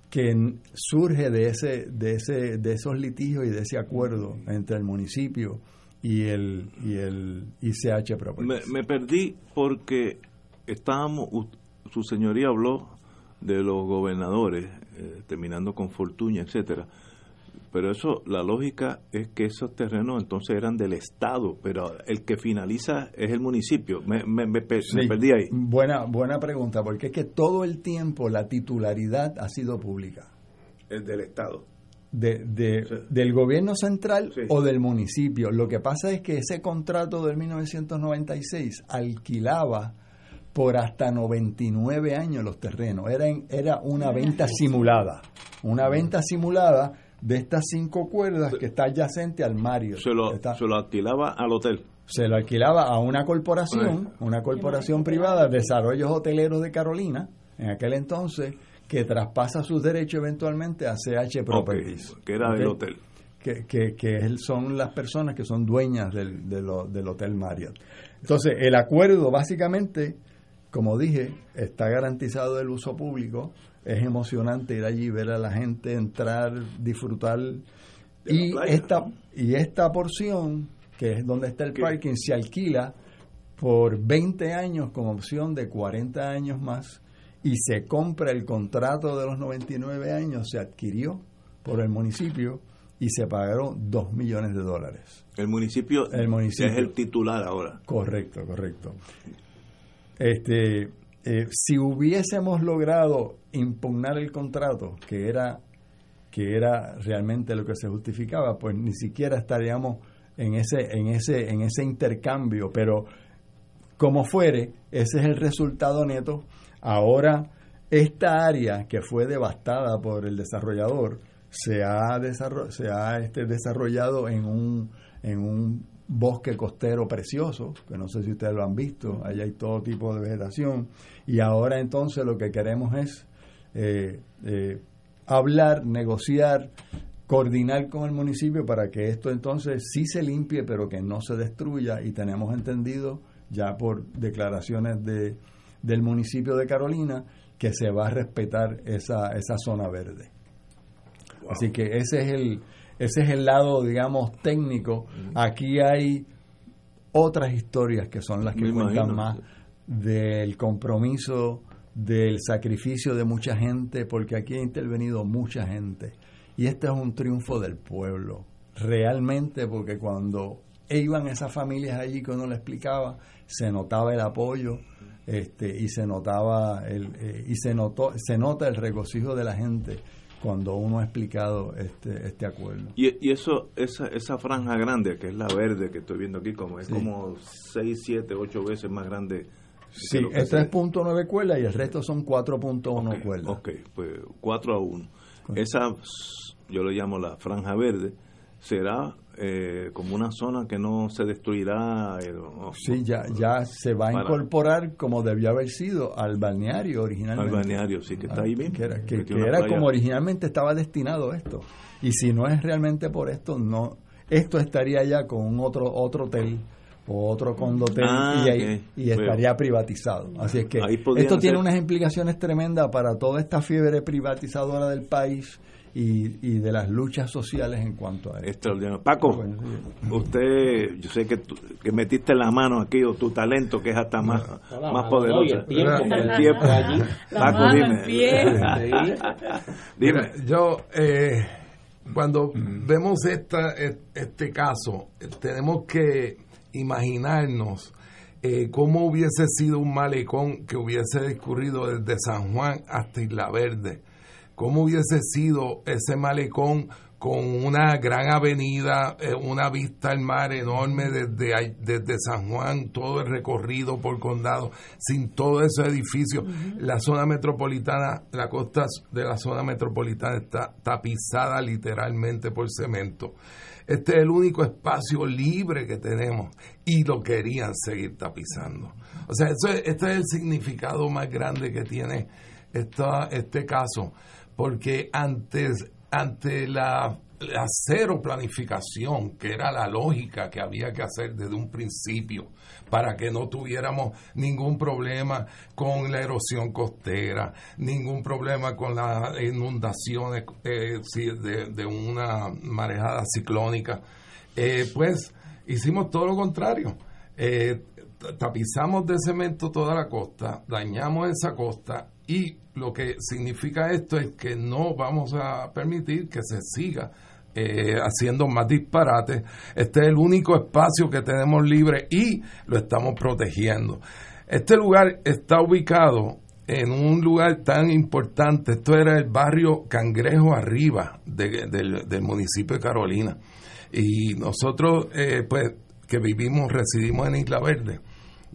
que surge de ese, de ese, de esos litigios y de ese acuerdo entre el municipio y el, y el ICH Properties. Me, perdí porque estábamos, su señoría habló de los gobernadores, eh, terminando con Fortuña, etcétera. Pero eso, la lógica es que esos terrenos entonces eran del Estado, pero el que finaliza es el municipio. Me, me, me, perdí ahí. Buena, buena pregunta, porque es que todo el tiempo la titularidad ha sido pública. El del Estado. de, del gobierno central o del municipio. Lo que pasa es que ese contrato del 1996 alquilaba por hasta 99 años los terrenos. Era, era una venta simulada. Una venta simulada de estas cinco cuerdas que está adyacente al Mario. Se lo, se lo alquilaba al hotel. Se lo alquilaba a una corporación, una corporación privada, Desarrollos Hoteleros de Carolina, en aquel entonces, que traspasa sus derechos eventualmente a CH Properties. que era del hotel. Que, que, que, son las personas que son dueñas del, del Hotel Marriott. Entonces, el acuerdo básicamente, como dije, está garantizado el uso público. Es emocionante ir allí, ver a la gente entrar, disfrutar. Y esta, y esta porción, que es donde está el parking, se alquila por 20 años con opción de 40 años más y se compra el contrato de los 99 años, se adquirió por el municipio y se pagaron 2 millones de dólares. El municipio, el municipio es el titular ahora. Correcto, correcto. Este, eh, si hubiésemos logrado impugnar el contrato, que era, que era realmente lo que se justificaba, pues ni siquiera estaríamos en ese, en ese, en ese intercambio, pero como fuere, ese es el resultado neto. Ahora, esta área que fue devastada por el desarrollador se ha, se ha este, desarrollado en un, en un bosque costero precioso, que no sé si ustedes lo han visto, ahí hay todo tipo de vegetación, y ahora entonces lo que queremos es eh, eh, hablar, negociar, coordinar con el municipio para que esto entonces sí se limpie, pero que no se destruya, y tenemos entendido ya por declaraciones de del municipio de Carolina que se va a respetar esa, esa zona verde. Así que ese es el ese es el lado, digamos, técnico. Aquí hay otras historias que son las que cuentan más del compromiso, del sacrificio de mucha gente, porque aquí ha intervenido mucha gente. Y este es un triunfo del pueblo, realmente, porque cuando iban esas familias allí que uno le explicaba, se notaba el apoyo, este, y se notaba el, eh, y se notó se nota el regocijo de la gente cuando uno ha explicado este este acuerdo y, y eso esa esa franja grande que es la verde que estoy viendo aquí como es como 6, 7, 8 veces más grande Sí, es 3.9 cuerdas y el resto son 4.1 cuerdas. Ok, pues 4 a 1. Esa, yo lo llamo la franja verde, será eh, como una zona que no se destruirá. Eh, sí, ya, ya se va a incorporar como debió haber sido al balneario originalmente. Al balneario, sí, que está ahí bien. Que era, que, era como originalmente estaba destinado esto. Y si no es realmente por esto, no esto estaría ya con un otro otro hotel o otro condotel ah, y, estaría privatizado. Así es que esto tiene unas implicaciones tremendas para toda esta fiebre privatizadora del país y, de las luchas sociales en cuanto a esto. Extraordinario. Paco, usted, yo sé que, que metiste la mano aquí, o tu talento, que es hasta más, más poderoso. el tiempo, allí. Paco, dime. (laughs) dime. yo, eh, cuando vemos esta, este caso, tenemos que imaginarnos eh, cómo hubiese sido un malecón que hubiese discurrido desde San Juan hasta Isla Verde cómo hubiese sido ese malecón con una gran avenida, eh, una vista al mar enorme desde, desde San Juan, todo el recorrido por condado, sin todo ese edificio. La zona metropolitana, la costa de la zona metropolitana está tapizada literalmente por cemento. Este es el único espacio libre que tenemos y lo querían seguir tapizando. O sea, eso, este es el significado más grande que tiene esta, este caso porque antes, ante la, cero planificación, que era la lógica que había que hacer desde un principio, para que no tuviéramos ningún problema con la erosión costera, ningún problema con las inundaciones eh, de, una marejada ciclónica, eh, pues hicimos todo lo contrario. Eh, tapizamos de cemento toda la costa, dañamos esa costa y lo que significa esto es que no vamos a permitir que se siga eh, haciendo más disparates. Este es el único espacio que tenemos libre y lo estamos protegiendo. Este lugar está ubicado en un lugar tan importante. Esto era el barrio Cangrejo Arriba del, municipio de Carolina. Y nosotros, eh, pues, que vivimos, residimos en Isla Verde,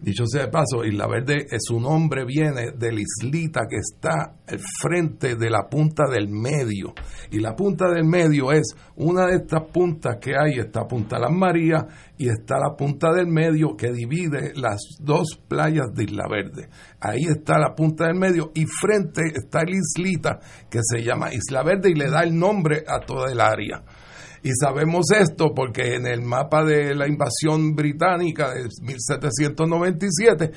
Dicho sea de paso, Isla Verde, su nombre viene de la islita que está al frente de la punta del medio. Y la punta del medio es una de estas puntas que hay, está Punta Las Marías y está la punta del medio que divide las dos playas de Isla Verde. Ahí está la punta del medio y frente está la islita que se llama Isla Verde y le da el nombre a toda el área. Y sabemos esto porque en el mapa de la invasión británica de 1797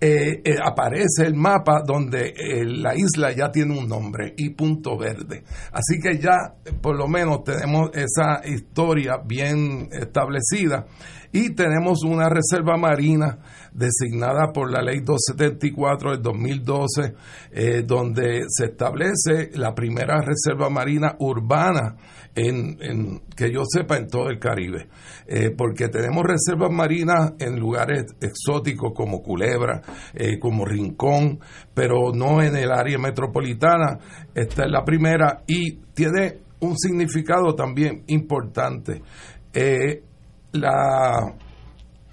eh, eh, aparece el mapa donde eh, la isla ya tiene un nombre y punto verde. Así que ya por lo menos tenemos esa historia bien establecida y tenemos una reserva marina designada por la ley 274 del 2012, donde se establece la primera reserva marina urbana en, que yo sepa en todo el Caribe, eh, porque tenemos reservas marinas en lugares exóticos como Culebra, eh, como Rincón, pero no en el área metropolitana. Esta es la primera y tiene un significado también importante. Eh, la,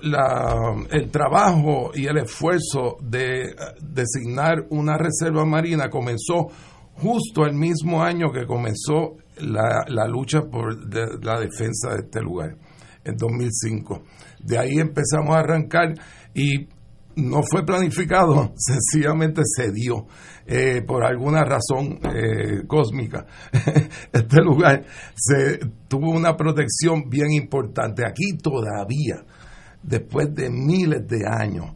la, el trabajo y el esfuerzo de designar una reserva marina comenzó justo el mismo año que comenzó la, lucha por la defensa de este lugar, en 2005. De ahí empezamos a arrancar y no fue planificado, (laughs) sencillamente se dio eh, por alguna razón eh, cósmica. (laughs) este lugar se tuvo una protección bien importante. Aquí todavía, después de miles de años,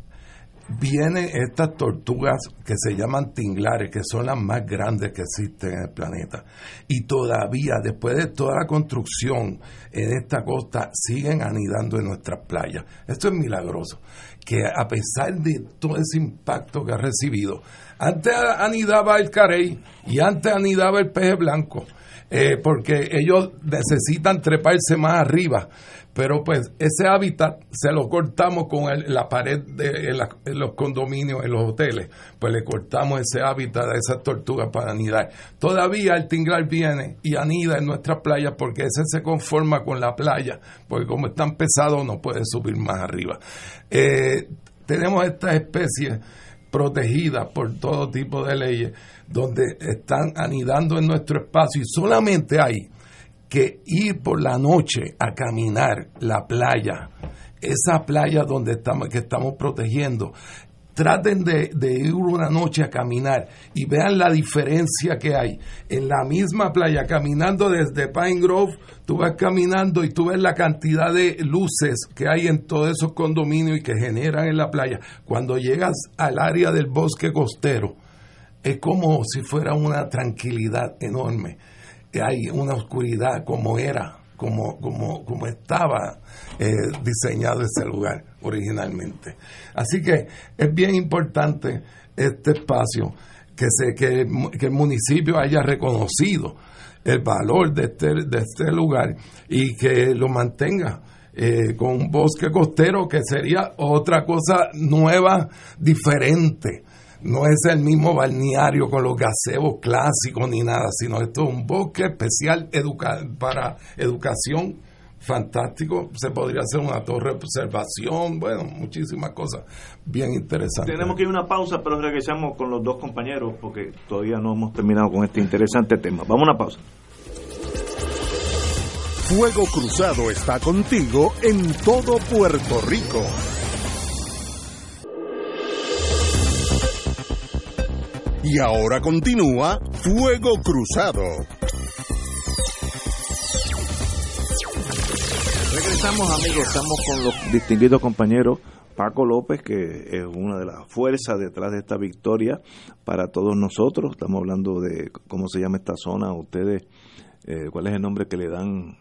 vienen estas tortugas que se llaman tinglares, que son las más grandes que existen en el planeta. Y todavía, después de toda la construcción en esta costa, siguen anidando en nuestras playas. Esto es milagroso, que a pesar de todo ese impacto que ha recibido, antes anidaba el carey y antes anidaba el peje blanco. Eh, porque ellos necesitan treparse más arriba pero pues ese hábitat se lo cortamos con la pared de los condominios, en los hoteles, pues le cortamos ese hábitat a esas tortugas para anidar. Todavía el tinglar viene y anida en nuestras playas porque ese se conforma con la playa, porque como es tan pesado no puede subir más arriba. Eh, tenemos estas especies protegidas por todo tipo de leyes donde están anidando en nuestro espacio y solamente hay que ir por la noche a caminar la playa, esa playa donde estamos, que estamos protegiendo, traten de, ir una noche a caminar y vean la diferencia que hay. En la misma playa, caminando desde Pine Grove, tú vas caminando y tú ves la cantidad de luces que hay en todos esos condominios y que generan en la playa. Cuando llegas al área del bosque costero, es como si fuera una tranquilidad enorme hay una oscuridad como era, como, como, como estaba eh, diseñado ese lugar originalmente. Así que es bien importante este espacio, que, se, que, el municipio haya reconocido el valor de este, de este lugar y que lo mantenga. Eh, con un bosque costero que sería otra cosa nueva, diferente no es el mismo balneario con los gazebos clásicos ni nada, sino esto es un bosque especial para educación fantástico. Se podría hacer una torre de observación, bueno, muchísimas cosas bien interesantes. Tenemos que ir a una pausa, pero regresamos con los dos compañeros porque todavía no hemos terminado con este interesante tema. Vamos a una pausa. Fuego Cruzado está contigo en todo Puerto Rico. Y ahora continúa Fuego Cruzado. Regresamos amigos, estamos con los distinguidos compañeros Paco López, que es una de las fuerzas detrás de esta victoria para todos nosotros. Estamos hablando de cómo se llama esta zona, ustedes, eh, cuál es el nombre que le dan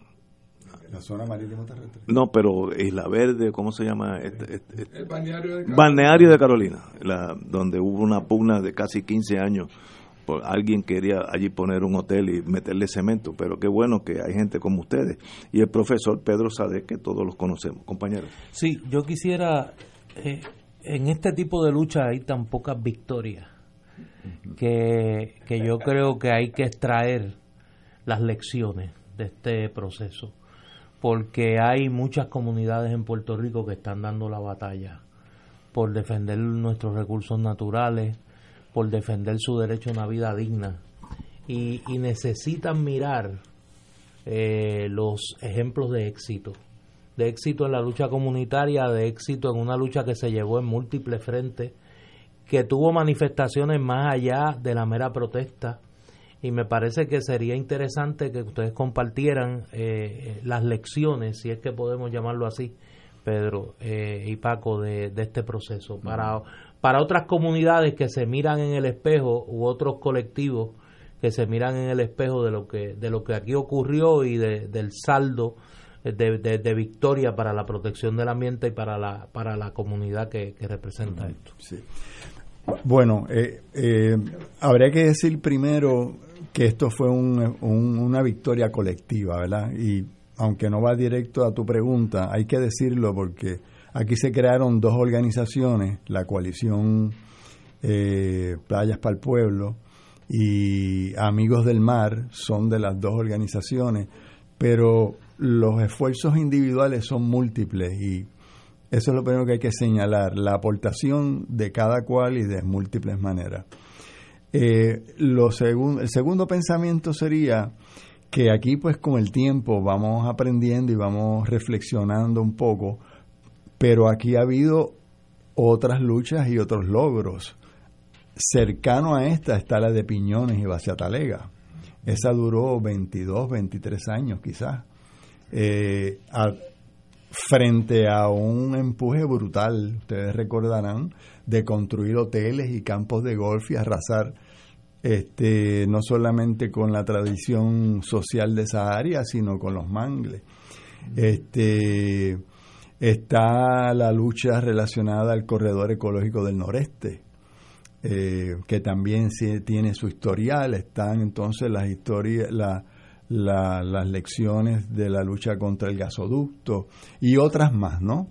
la zona marítimo terrestre. No, pero Isla Verde, ¿cómo se llama? Este, este, este, el balneario de Carolina. Balneario de Carolina, la, donde hubo una pugna de casi 15 años. Por, alguien quería allí poner un hotel y meterle cemento, pero qué bueno que hay gente como ustedes. Y el profesor Pedro Sade, que todos los conocemos, compañeros. Sí, yo quisiera, eh, en este tipo de lucha hay tan pocas victorias que, que yo creo que hay que extraer las lecciones de este proceso, porque hay muchas comunidades en Puerto Rico que están dando la batalla por defender nuestros recursos naturales, por defender su derecho a una vida digna. Y, necesitan mirar eh, los ejemplos de éxito, de éxito en la lucha comunitaria, de éxito en una lucha que se llevó en múltiples frentes, que tuvo manifestaciones más allá de la mera protesta y me parece que sería interesante que ustedes compartieran eh, las lecciones, si es que podemos llamarlo así, Pedro eh, y Paco, de, este proceso. Para, para otras comunidades que se miran en el espejo u otros colectivos que se miran en el espejo de lo que, de lo que aquí ocurrió y del saldo de, victoria para la protección del ambiente y para la, para la comunidad que, representa esto. Bueno, eh, eh, habría que decir primero que esto fue una victoria colectiva, ¿verdad? Y aunque no va directo a tu pregunta, hay que decirlo porque aquí se crearon dos organizaciones, la coalición eh, Playas para el Pueblo y Amigos del Mar, son de las dos organizaciones, pero los esfuerzos individuales son múltiples y eso es lo primero que hay que señalar, la aportación de cada cual y de múltiples maneras. Eh, lo el segundo pensamiento sería que aquí pues con el tiempo vamos aprendiendo y vamos reflexionando un poco, pero aquí ha habido otras luchas y otros logros. Cercano a esta está la de Piñones y Baciatalega. Esa duró 22, 23 años quizás. Eh, frente a un empuje brutal, ustedes recordarán, de construir hoteles y campos de golf y arrasar este, no solamente con la tradición social de esa área, sino con los mangles. Este, está la lucha relacionada al corredor ecológico del noreste, eh, que también tiene su historial. Están entonces las historias, las lecciones de la lucha contra el gasoducto y otras más, ¿no?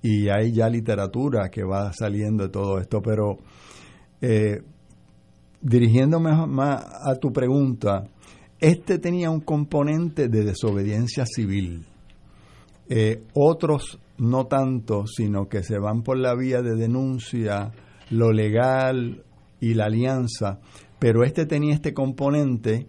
Y hay ya literatura que va saliendo de todo esto, pero eh, dirigiéndome más a tu pregunta, este tenía un componente de desobediencia civil. Eh, otros no tanto, sino que se van por la vía de denuncia, lo legal y la alianza, pero este tenía este componente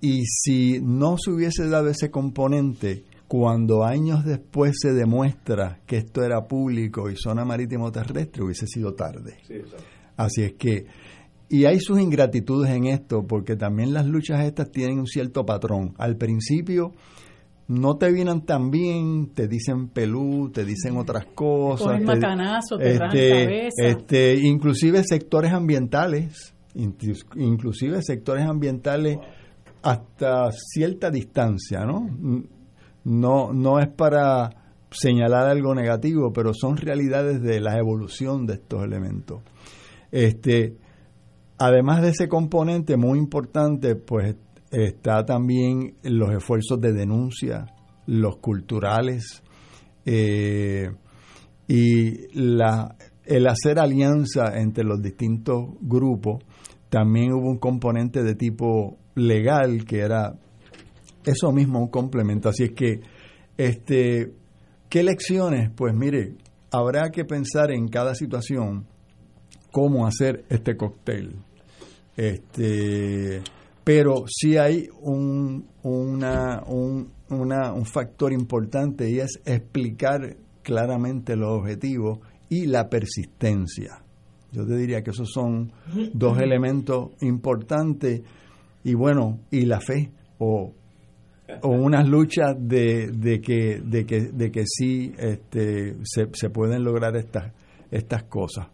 y si no se hubiese dado ese componente, cuando años después se demuestra que esto era público y zona marítimo terrestre, hubiese sido tarde. Así es que y hay sus ingratitudes en esto, porque también las luchas estas tienen un cierto patrón. Al principio no te vienen tan bien, te dicen pelú, te dicen otras cosas. macanazo, te este, este, inclusive sectores ambientales, inclusive sectores ambientales hasta cierta distancia, ¿no? No, no es para señalar algo negativo, pero son realidades de la evolución de estos elementos. Este, Además de ese componente muy importante, pues está también los esfuerzos de denuncia, los culturales eh, y la, el hacer alianza entre los distintos grupos. También hubo un componente de tipo legal que era eso mismo, un complemento. Así es que, este, ¿qué lecciones? Pues mire, habrá que pensar en cada situación cómo hacer este cóctel. Este, pero sí hay un, una, un, un factor importante y es explicar claramente los objetivos y la persistencia. Yo te diría que esos son dos elementos importantes y bueno, y la fe o, o unas luchas de, de, que, de, que, de que sí este, se, se pueden lograr estas, estas cosas.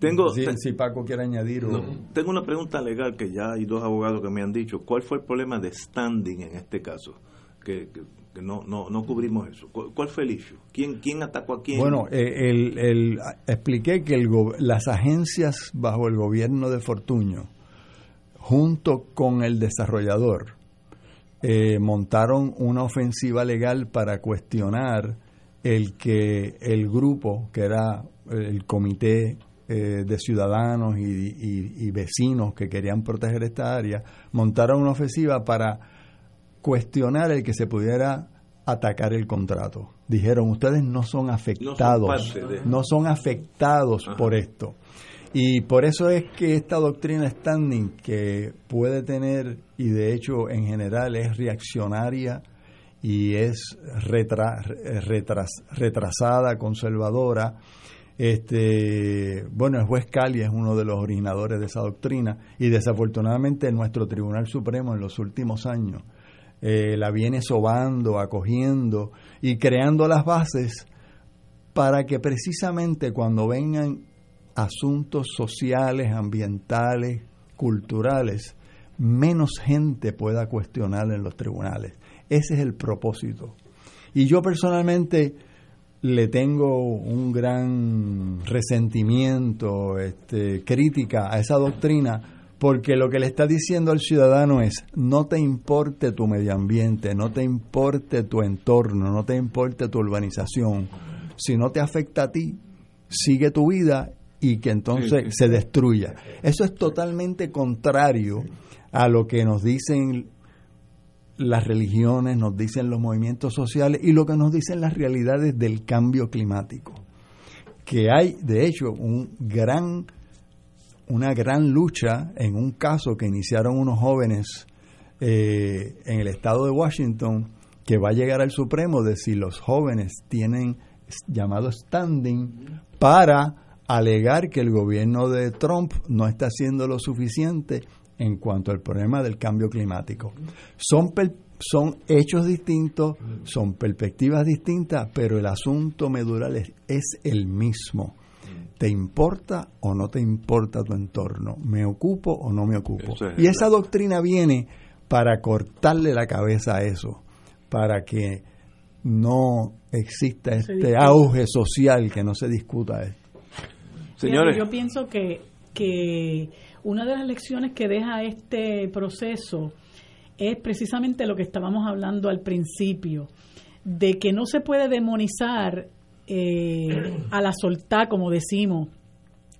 Tengo, si, Paco quiere añadir. tengo una pregunta legal que ya hay dos abogados que me han dicho. ¿Cuál fue el problema de standing en este caso? Que, no, no, no cubrimos eso. ¿Cuál fue el issue? ¿Quién, quién atacó a quién? Bueno, eh, el, el, expliqué que el, las agencias bajo el gobierno de Fortuño, junto con el desarrollador, eh, montaron una ofensiva legal para cuestionar el que el grupo, que era el comité eh, de ciudadanos y, vecinos que querían proteger esta área, montaron una ofensiva para cuestionar el que se pudiera atacar el contrato. Dijeron, ustedes no son afectados, no son, afectados por esto. Y por eso es que esta doctrina standing, que puede tener, y de hecho en general es reaccionaria y es retrasada, conservadora, este, bueno, el juez Cali es uno de los originadores de esa doctrina y desafortunadamente nuestro Tribunal Supremo en los últimos años eh, la viene sobando, acogiendo y creando las bases para que precisamente cuando vengan asuntos sociales, ambientales, culturales, menos gente pueda cuestionar en los tribunales. Ese es el propósito. Y yo personalmente le tengo un gran resentimiento, este, crítica a esa doctrina, porque lo que le está diciendo al ciudadano es, no te importe tu medio ambiente, no te importe tu entorno, no te importe tu urbanización, si no te afecta a ti, sigue tu vida y que entonces se destruya. Eso es totalmente contrario a lo que nos dicen las religiones, nos dicen los movimientos sociales y lo que nos dicen las realidades del cambio climático. Que hay, de hecho, un gran, una gran lucha en un caso que iniciaron unos jóvenes eh, en el estado de Washington, que va a llegar al Supremo de si los jóvenes tienen llamado standing para alegar que el gobierno de Trump no está haciendo lo suficiente en cuanto al problema del cambio climático. Son, son hechos distintos, son perspectivas distintas, pero el asunto medular es, el mismo. ¿Te importa o no te importa tu entorno? ¿Me ocupo o no me ocupo? y esa doctrina viene para cortarle la cabeza a eso, para que no exista este auge social, que no se discuta esto. Señores. Yo pienso que, que una de las lecciones que deja este proceso es precisamente lo que estábamos hablando al principio, de que no se puede demonizar eh, a la soltá, como decimos,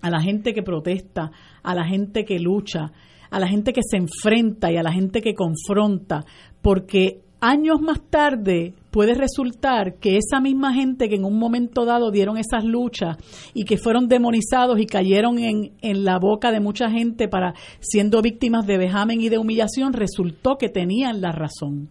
a la gente que protesta, a la gente que lucha, a la gente que se enfrenta y a la gente que confronta, porque años más tarde puede resultar que esa misma gente que en un momento dado dieron esas luchas y que fueron demonizados y cayeron en, en la boca de mucha gente para siendo víctimas de vejamen y de humillación, resultó que tenían la razón.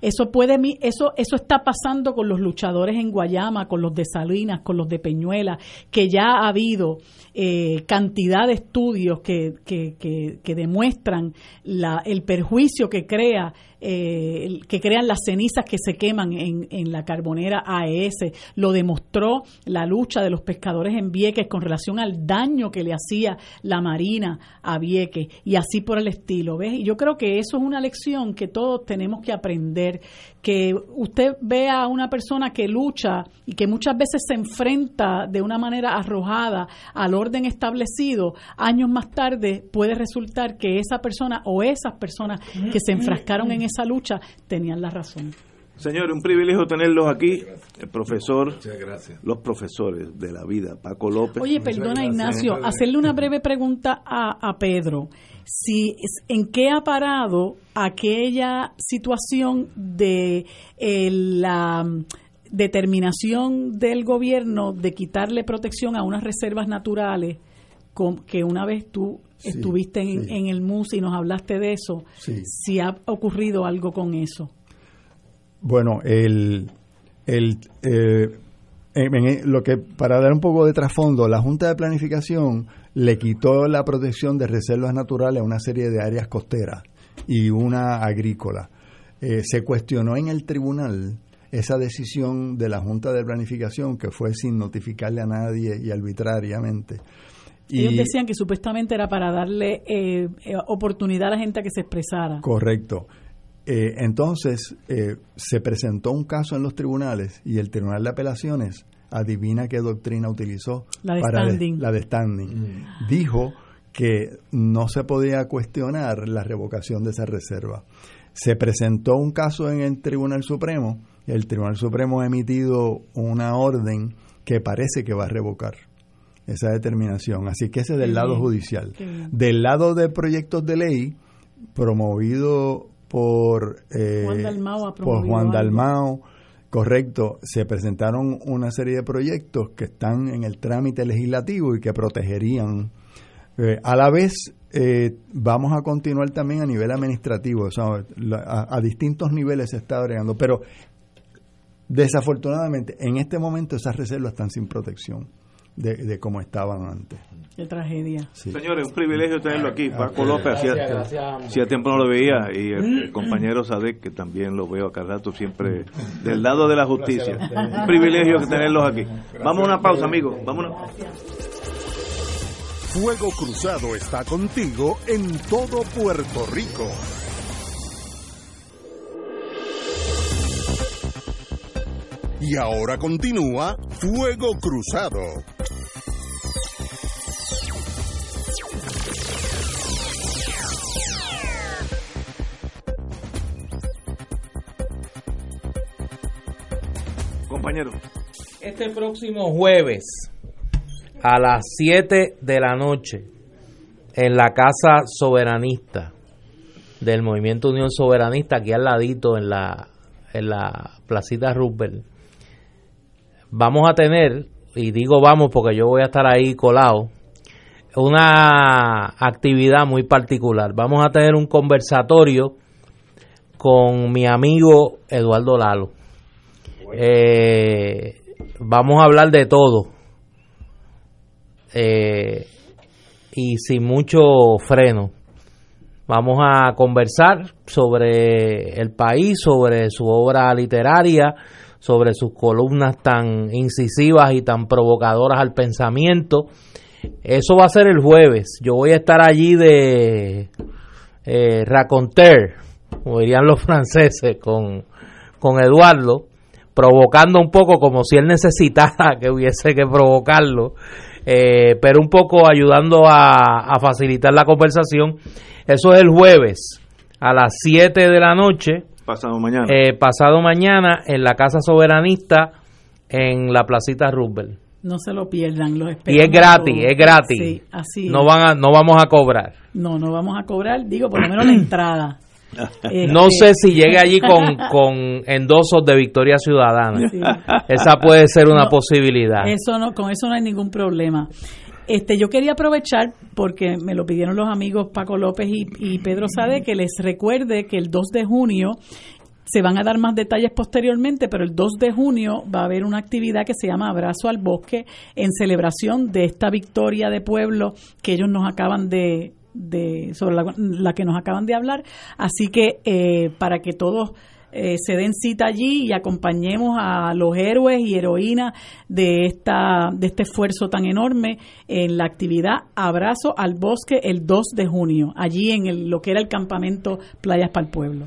Eso puede eso eso está pasando con los luchadores en Guayama, con los de Salinas, con los de Peñuela, que ya ha habido eh, cantidad de estudios que, que, que, que demuestran la, el perjuicio que crea eh, que crean las cenizas que se queman en, en, la carbonera AES. Lo demostró la lucha de los pescadores en Vieques con relación al daño que le hacía la Marina a Vieques y así por el estilo. ¿ves? Y yo creo que eso es una lección que todos tenemos que aprender, que usted vea a una persona que lucha y que muchas veces se enfrenta de una manera arrojada al orden establecido, años más tarde puede resultar que esa persona o esas personas que se enfrascaron en esa lucha tenían la razón. Señor, un privilegio tenerlos aquí, el profesor, los profesores de la vida, Paco López. Oye, perdona Ignacio, hacerle una breve pregunta a, a Pedro. Si, ¿En qué ha parado aquella situación de eh, la determinación del gobierno de quitarle protección a unas reservas naturales con, que una vez tú estuviste en, el MUS y nos hablaste de eso, si ha ocurrido algo con eso. Bueno, el, el, eh, lo que para dar un poco de trasfondo, la Junta de Planificación le quitó la protección de reservas naturales a una serie de áreas costeras y una agrícola. Eh, se cuestionó en el tribunal esa decisión de la Junta de Planificación que fue sin notificarle a nadie y arbitrariamente. Ellos decían que supuestamente era para darle eh, eh, oportunidad a la gente a que se expresara. Correcto. Eh, entonces, se presentó un caso en los tribunales y el Tribunal de Apelaciones, adivina qué doctrina utilizó. La de standing. la de standing. Mm. Dijo que no se podía cuestionar la revocación de esa reserva. Se presentó un caso en el Tribunal Supremo y el Tribunal Supremo ha emitido una orden que parece que va a revocar esa determinación. Así que ese es del lado judicial. Del lado de proyectos de ley, promovido por, eh, Juan Dalmao, por Juan Dalmao, correcto, se presentaron una serie de proyectos que están en el trámite legislativo y que protegerían. Eh, a la vez, eh, vamos a continuar también a nivel administrativo, a, distintos niveles se está agregando, pero desafortunadamente en este momento esas reservas están sin protección de, de cómo estaban antes. Qué tragedia. Señores, un privilegio tenerlo aquí. Paco López, hacía, tiempo no lo veía, y el, compañero Sadek, que también lo veo acá rato, siempre del lado de la justicia. Un privilegio tenerlos aquí. Vamos a una pausa, amigos. Vámonos. Fuego Cruzado está contigo en todo Puerto Rico. Y ahora continúa Fuego Cruzado. Compañero. Este próximo jueves a las 7 de la noche en la Casa Soberanista del Movimiento Unión Soberanista, aquí al ladito en la, en la Placita Roosevelt, vamos a tener, y digo vamos porque yo voy a estar ahí colado, una actividad muy particular. Vamos a tener un conversatorio con mi amigo Eduardo Lalo. Eh, vamos a hablar de todo. Eh, y sin mucho freno. Vamos a conversar sobre el país, sobre su obra literaria, sobre sus columnas tan incisivas y tan provocadoras al pensamiento. Eso va a ser el jueves. Yo voy a estar allí de eh, como dirían los (laughs) franceses, con, con Eduardo, provocando un poco como si él necesitara (laughs) que hubiese que provocarlo, eh, pero un poco ayudando a, facilitar la conversación. Eso es el jueves a las 7 de la noche. Pasado mañana. Eh, pasado mañana en la Casa Soberanista en la Placita Roosevelt. No se lo pierdan, los Y es gratis, es gratis. Sí, así no, van a, no vamos a cobrar. No, no vamos a cobrar, digo, por lo menos la (clears throat) entrada. No sé si llegue allí con, con endosos de Victoria Ciudadana. Esa puede ser una posibilidad. Eso no, con eso no hay ningún problema. Este, yo quería aprovechar, porque me lo pidieron los amigos Paco López y, y Pedro Sade, que les recuerde que el 2 de junio se van a dar más detalles posteriormente, pero el 2 de junio va a haber una actividad que se llama Abrazo al Bosque en celebración de esta victoria de pueblo que ellos nos acaban de, de sobre la, que nos acaban de hablar. Así que eh, para que todos eh, se den cita allí y acompañemos a los héroes y heroínas de esta de este esfuerzo tan enorme en la actividad Abrazo al Bosque el 2 de junio, allí en el, lo que era el campamento Playas para el Pueblo.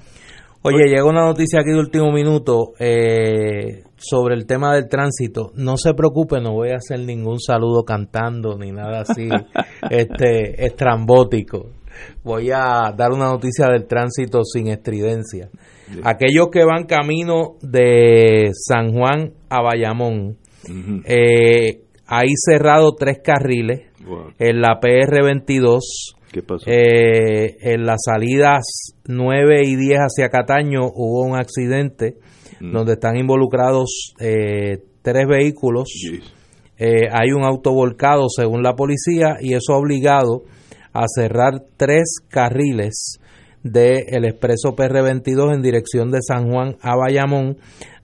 Oye, llega una noticia aquí de último minuto eh, sobre el tema del tránsito. No se preocupe, no voy a hacer ningún saludo cantando ni nada así (laughs) este estrambótico. Voy a dar una noticia del tránsito sin estridencia. Aquellos que van camino de San Juan a Bayamón, eh, hay cerrado tres carriles en la 22 eh, en las salidas 9 y 10 hacia Cataño hubo un accidente mm. donde están involucrados eh, tres vehículos. Eh, hay un auto volcado según la policía y eso ha obligado a cerrar tres carriles del expreso PR22 en dirección de San Juan a Bayamón.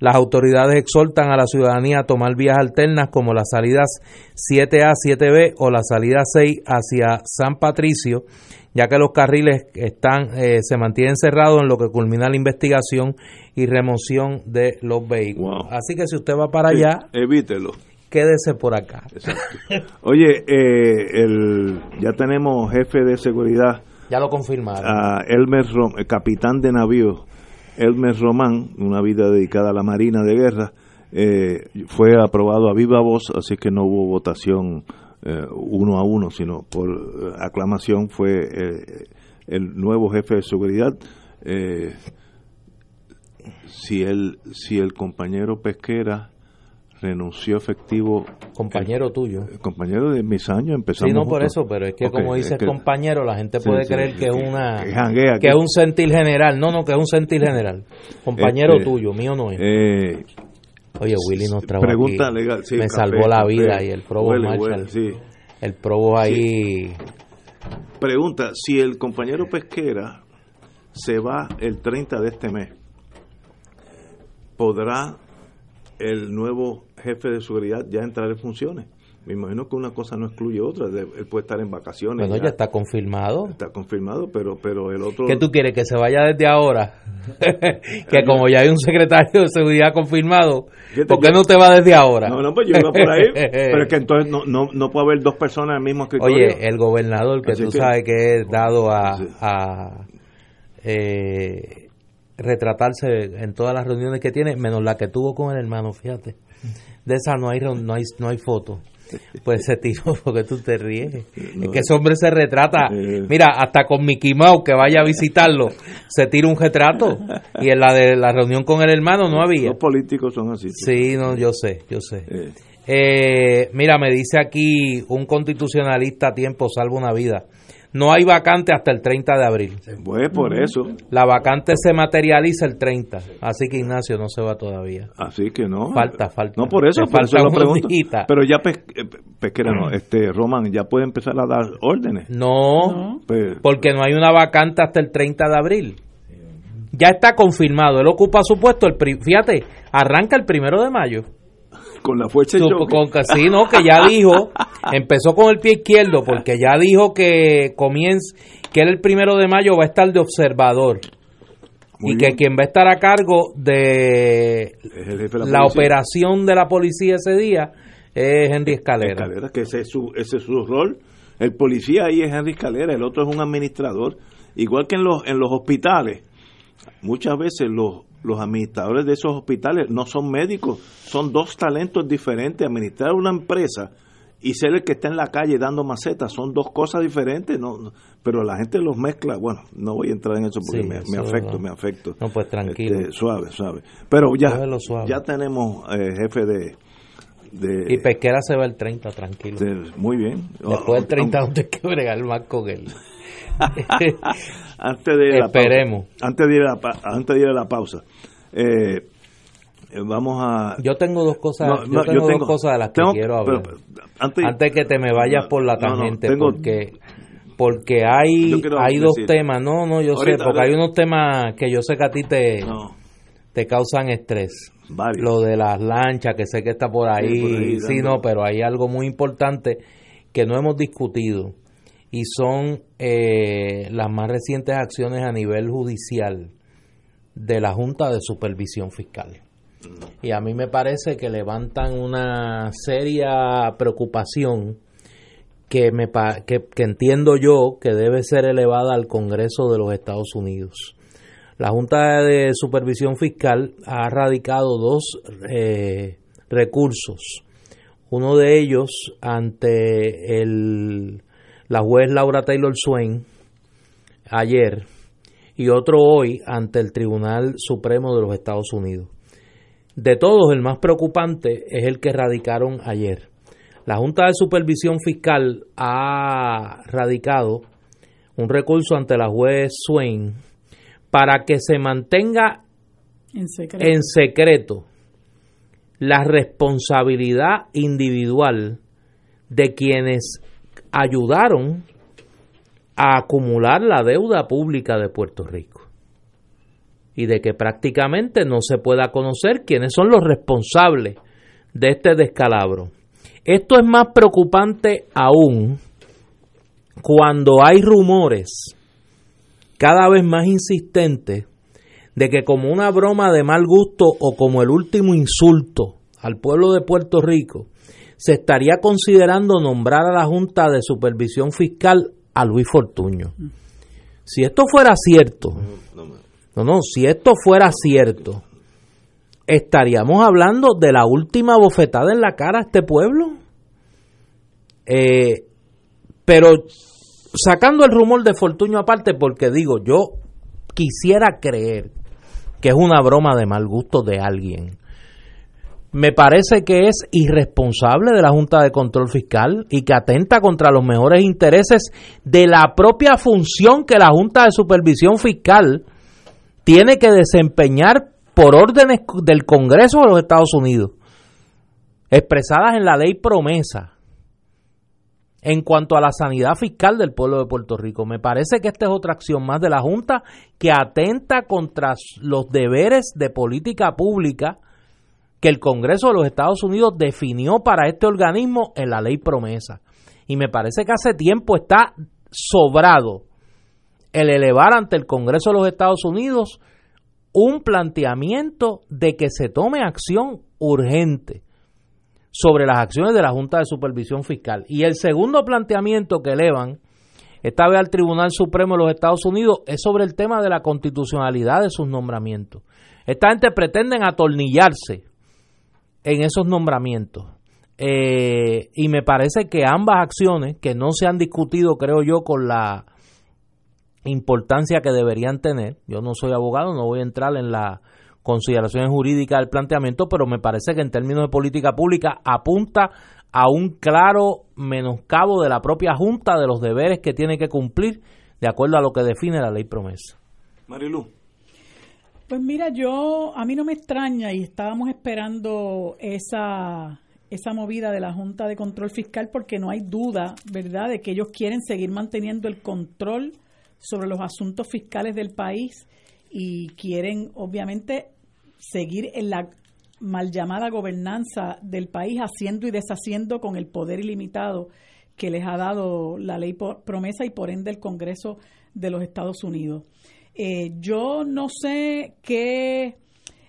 Las autoridades exhortan a la ciudadanía a tomar vías alternas como las salidas 7A, 7B o la salida 6 hacia San Patricio, ya que los carriles están eh, se mantienen cerrados en lo que culmina la investigación y remoción de los vehículos. Así que si usted va para allá, evítelo. Quédese por acá. Oye, eh, el, ya tenemos jefe de seguridad ya lo confirmaron. A Elmer el capitán de navío Elmer Román, una vida dedicada a la Marina de Guerra, eh, fue aprobado a viva voz, así que no hubo votación eh, uno a uno, sino por eh, aclamación fue el nuevo jefe de seguridad. si, el, si el compañero Pesquera renunció efectivo. Compañero tuyo. compañero de mis años, empezamos. Sí, no por eso, pero es que como dices compañero, la gente puede creer que es una. Que, es un sentir general. No, no, que es un sentir general. Compañero este, tuyo, mío no es. Eh, Oye, Willy nos trajo pregunta legal, Me salvó la vida y el probo Marshall. El probo ahí. Pregunta: si el compañero pesquera se va el 30 de este mes, ¿podrá el nuevo jefe de seguridad ya entrar en funciones? Me imagino que una cosa no excluye otra. Él puede estar en vacaciones. Bueno, ya, está confirmado. Está confirmado, pero pero el otro. ¿Qué tú quieres? ¿Que se vaya desde ahora? (laughs) que como ya hay un secretario de seguridad confirmado, ¿por qué no te va desde ahora? No, no, pues yo iba por ahí. (laughs) pero es que entonces no, no, no puede haber dos personas en el mismo escritorio. Oye, el gobernador, que tú sabes que es dado a, a eh, retratarse en todas las reuniones que tiene, menos la que tuvo con el hermano, fíjate. De esa no hay, no hay, no hay foto. (laughs) Pues se tiró porque tú te ríes. (laughs) Es que ese hombre se retrata. (laughs) Mira, hasta con Mickey Mouse que vaya a visitarlo, se tira un retrato. Y en la de la reunión con el hermano no había. Los políticos son así. Sí, no, yo sé, yo sé. Eh, mira, me dice aquí un constitucionalista a tiempo salva una vida. No hay vacante hasta el 30 de abril. Pues por eso. La vacante se materializa el 30, así que Ignacio no se va todavía. Así que no. Falta, falta. No por eso, por eso lo pregunto. Pero ya eh, pesquera no, este Roman ya puede empezar a dar órdenes. No, pues, porque no hay una vacante hasta el 30 de abril. Ya está confirmado, él ocupa su puesto el fíjate, arranca el primero de mayo con la fuerza de con Casino que ya dijo, empezó con el pie izquierdo porque ya dijo que comienza, que él el primero de mayo va a estar de observador. y que quien va a estar a cargo de, la, operación de la policía ese día es Henry Escalera. Escalera, que ese es, su, ese es su rol. El policía ahí es Henry Escalera, el otro es un administrador. Igual que en los, en los hospitales, muchas veces los los administradores de esos hospitales no son médicos, son dos talentos diferentes. Administrar una empresa y ser el que está en la calle dando macetas son dos cosas diferentes, no, pero la gente los mezcla. Bueno, no voy a entrar en eso porque me, afecto, me afecto. No, pues tranquilo. Este, suave, suave. Pero ya, ya tenemos eh, jefe de, de, Y Pesquera se va el 30, tranquilo. muy bien. Después del 30 no te que bregar más con él. (laughs) antes de Esperemos. antes de ir a la, antes de ir a la pausa. Eh, vamos a yo tengo dos cosas yo tengo, dos cosas de las que quiero hablar. antes, que te me vayas por la tangente porque porque hay hay dos temas. No no yo sé porque hay unos temas que yo sé que a ti te te causan estrés. Lo de las lanchas que sé que está por ahí sí no pero hay algo muy importante que no hemos discutido y son eh, las más recientes acciones a nivel judicial de la Junta de Supervisión Fiscal. Y a mí me parece que levantan una seria preocupación que, me, que, que entiendo yo que debe ser elevada al Congreso de los Estados Unidos. La Junta de Supervisión Fiscal ha radicado dos eh, recursos. Uno de ellos ante el la juez Laura Taylor Swain ayer y otro hoy ante el Tribunal Supremo de los Estados Unidos. De todos, el más preocupante es el que radicaron ayer. La Junta de Supervisión Fiscal ha radicado un recurso ante la juez Swain para que se mantenga en secreto, en secreto la responsabilidad individual de quienes ayudaron a acumular la deuda pública de Puerto Rico y de que prácticamente no se pueda conocer quiénes son los responsables de este descalabro. Esto es más preocupante aún cuando hay rumores cada vez más insistentes de que como una broma de mal gusto o como el último insulto al pueblo de Puerto Rico, se estaría considerando nombrar a la Junta de Supervisión Fiscal a Luis Fortuño. Si esto fuera cierto, no, no, si esto fuera cierto, estaríamos hablando de la última bofetada en la cara a este pueblo. Eh, pero sacando el rumor de Fortuño aparte, porque digo, yo quisiera creer que es una broma de mal gusto de alguien me parece que es irresponsable de la Junta de Control Fiscal y que atenta contra los mejores intereses de la propia función que la Junta de Supervisión Fiscal tiene que desempeñar por órdenes del Congreso de los Estados Unidos, expresadas en la ley promesa en cuanto a la sanidad fiscal del pueblo de Puerto Rico. Me parece que esta es otra acción más de la Junta que atenta contra los deberes de política pública que el Congreso de los Estados Unidos definió para este organismo en la ley promesa. Y me parece que hace tiempo está sobrado el elevar ante el Congreso de los Estados Unidos un planteamiento de que se tome acción urgente sobre las acciones de la Junta de Supervisión Fiscal. Y el segundo planteamiento que elevan, esta vez al Tribunal Supremo de los Estados Unidos, es sobre el tema de la constitucionalidad de sus nombramientos. Esta gente pretenden atornillarse en esos nombramientos. Eh, y me parece que ambas acciones, que no se han discutido, creo yo, con la importancia que deberían tener, yo no soy abogado, no voy a entrar en la consideraciones jurídicas del planteamiento, pero me parece que en términos de política pública apunta a un claro menoscabo de la propia Junta de los deberes que tiene que cumplir de acuerdo a lo que define la ley promesa. Marilu. Pues mira, yo a mí no me extraña y estábamos esperando esa esa movida de la Junta de Control Fiscal porque no hay duda, ¿verdad?, de que ellos quieren seguir manteniendo el control sobre los asuntos fiscales del país y quieren obviamente seguir en la mal llamada gobernanza del país, haciendo y deshaciendo con el poder ilimitado que les ha dado la ley promesa y por ende el Congreso de los Estados Unidos. Eh, yo no sé qué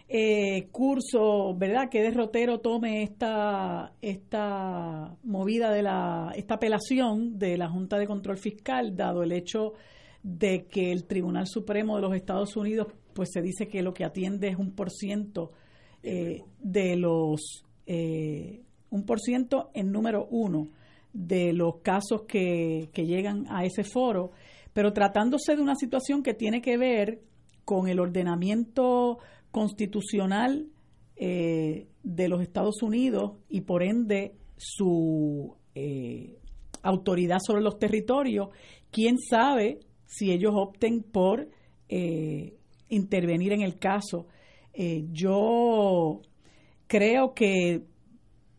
eh, curso, ¿verdad? Qué derrotero tome esta, esta movida de la, esta apelación de la Junta de Control Fiscal, dado el hecho de que el Tribunal Supremo de los Estados Unidos pues se dice que lo que atiende es un por ciento eh, de los, eh, un por ciento en número uno de los casos que, que llegan a ese foro, pero tratándose de una situación que tiene que ver con el ordenamiento constitucional eh, de los Estados Unidos y por ende su autoridad sobre los territorios, quién sabe si ellos opten por intervenir en el caso. Eh, yo creo que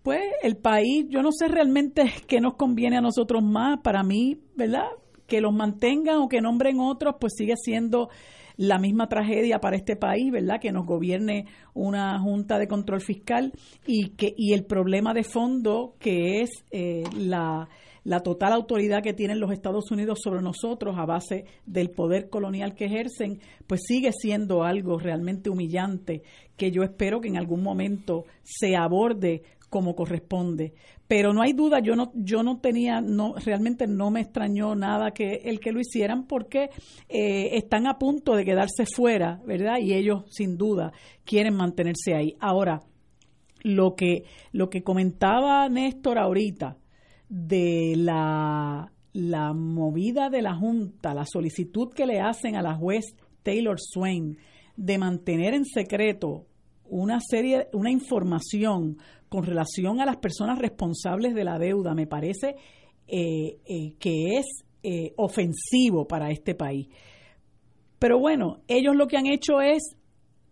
pues el país, yo no sé realmente (laughs) qué nos conviene a nosotros más, para mí, ¿verdad? Que los mantengan o que nombren otros, pues sigue siendo la misma tragedia para este país, ¿verdad? Que nos gobierne una junta de control fiscal y que y el problema de fondo que es eh, la la total autoridad que tienen los Estados Unidos sobre nosotros a base del poder colonial que ejercen, pues sigue siendo algo realmente humillante que yo espero que en algún momento se aborde como corresponde. Pero no hay duda, yo no, yo no tenía, no, realmente no me extrañó nada que el que lo hicieran porque eh, están a punto de quedarse fuera, ¿verdad? Y ellos sin duda quieren mantenerse ahí. Ahora, lo que, lo que comentaba Néstor ahorita, de la, la movida de la Junta, la solicitud que le hacen a la juez Taylor Swain de mantener en secreto una serie, una información con relación a las personas responsables de la deuda, me parece eh, eh, que es eh, ofensivo para este país. Pero bueno, ellos lo que han hecho es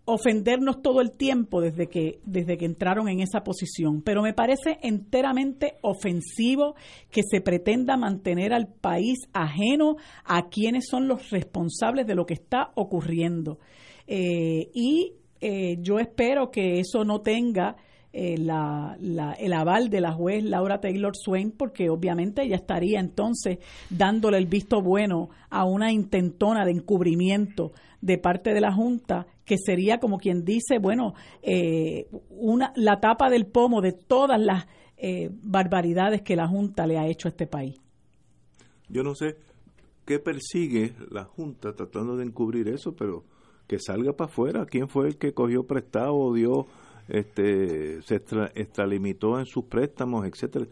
ofendernos todo el tiempo desde que, desde que entraron en esa posición. Pero me parece enteramente ofensivo que se pretenda mantener al país ajeno a quienes son los responsables de lo que está ocurriendo. Y yo espero que eso no tenga eh, el aval de la juez Laura Taylor Swain, porque obviamente ella estaría entonces dándole el visto bueno a una intentona de encubrimiento de parte de la Junta, que sería como quien dice, bueno, eh, una, la tapa del pomo de todas las eh, barbaridades que la Junta le ha hecho a este país. Yo no sé qué persigue la Junta tratando de encubrir eso, pero que salga para afuera. ¿Quién fue el que cogió prestado o dio este, se extralimitó en sus préstamos, etcétera.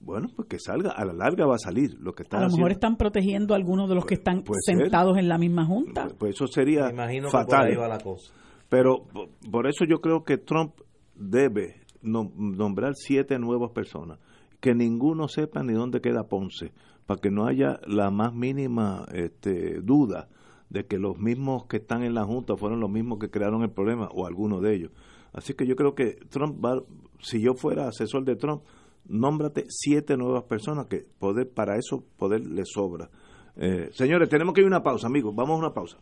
Bueno, pues que salga, a la larga va a salir lo que está A lo mejor están protegiendo a algunos de los que están sentados en la misma junta. Pues eso sería fatal. la cosa. Pero por eso yo creo que Trump debe nombrar siete nuevas personas, que ninguno sepa ni dónde queda Ponce, para que no haya la más mínima este, duda de que los mismos que están en la Junta fueron los mismos que crearon el problema, o alguno de ellos. Así que yo creo que Trump va, si yo fuera asesor de Trump, nómbrate siete nuevas personas que poder, para eso poder le sobra. Eh, señores, tenemos que ir a una pausa, amigos. Vamos a una pausa.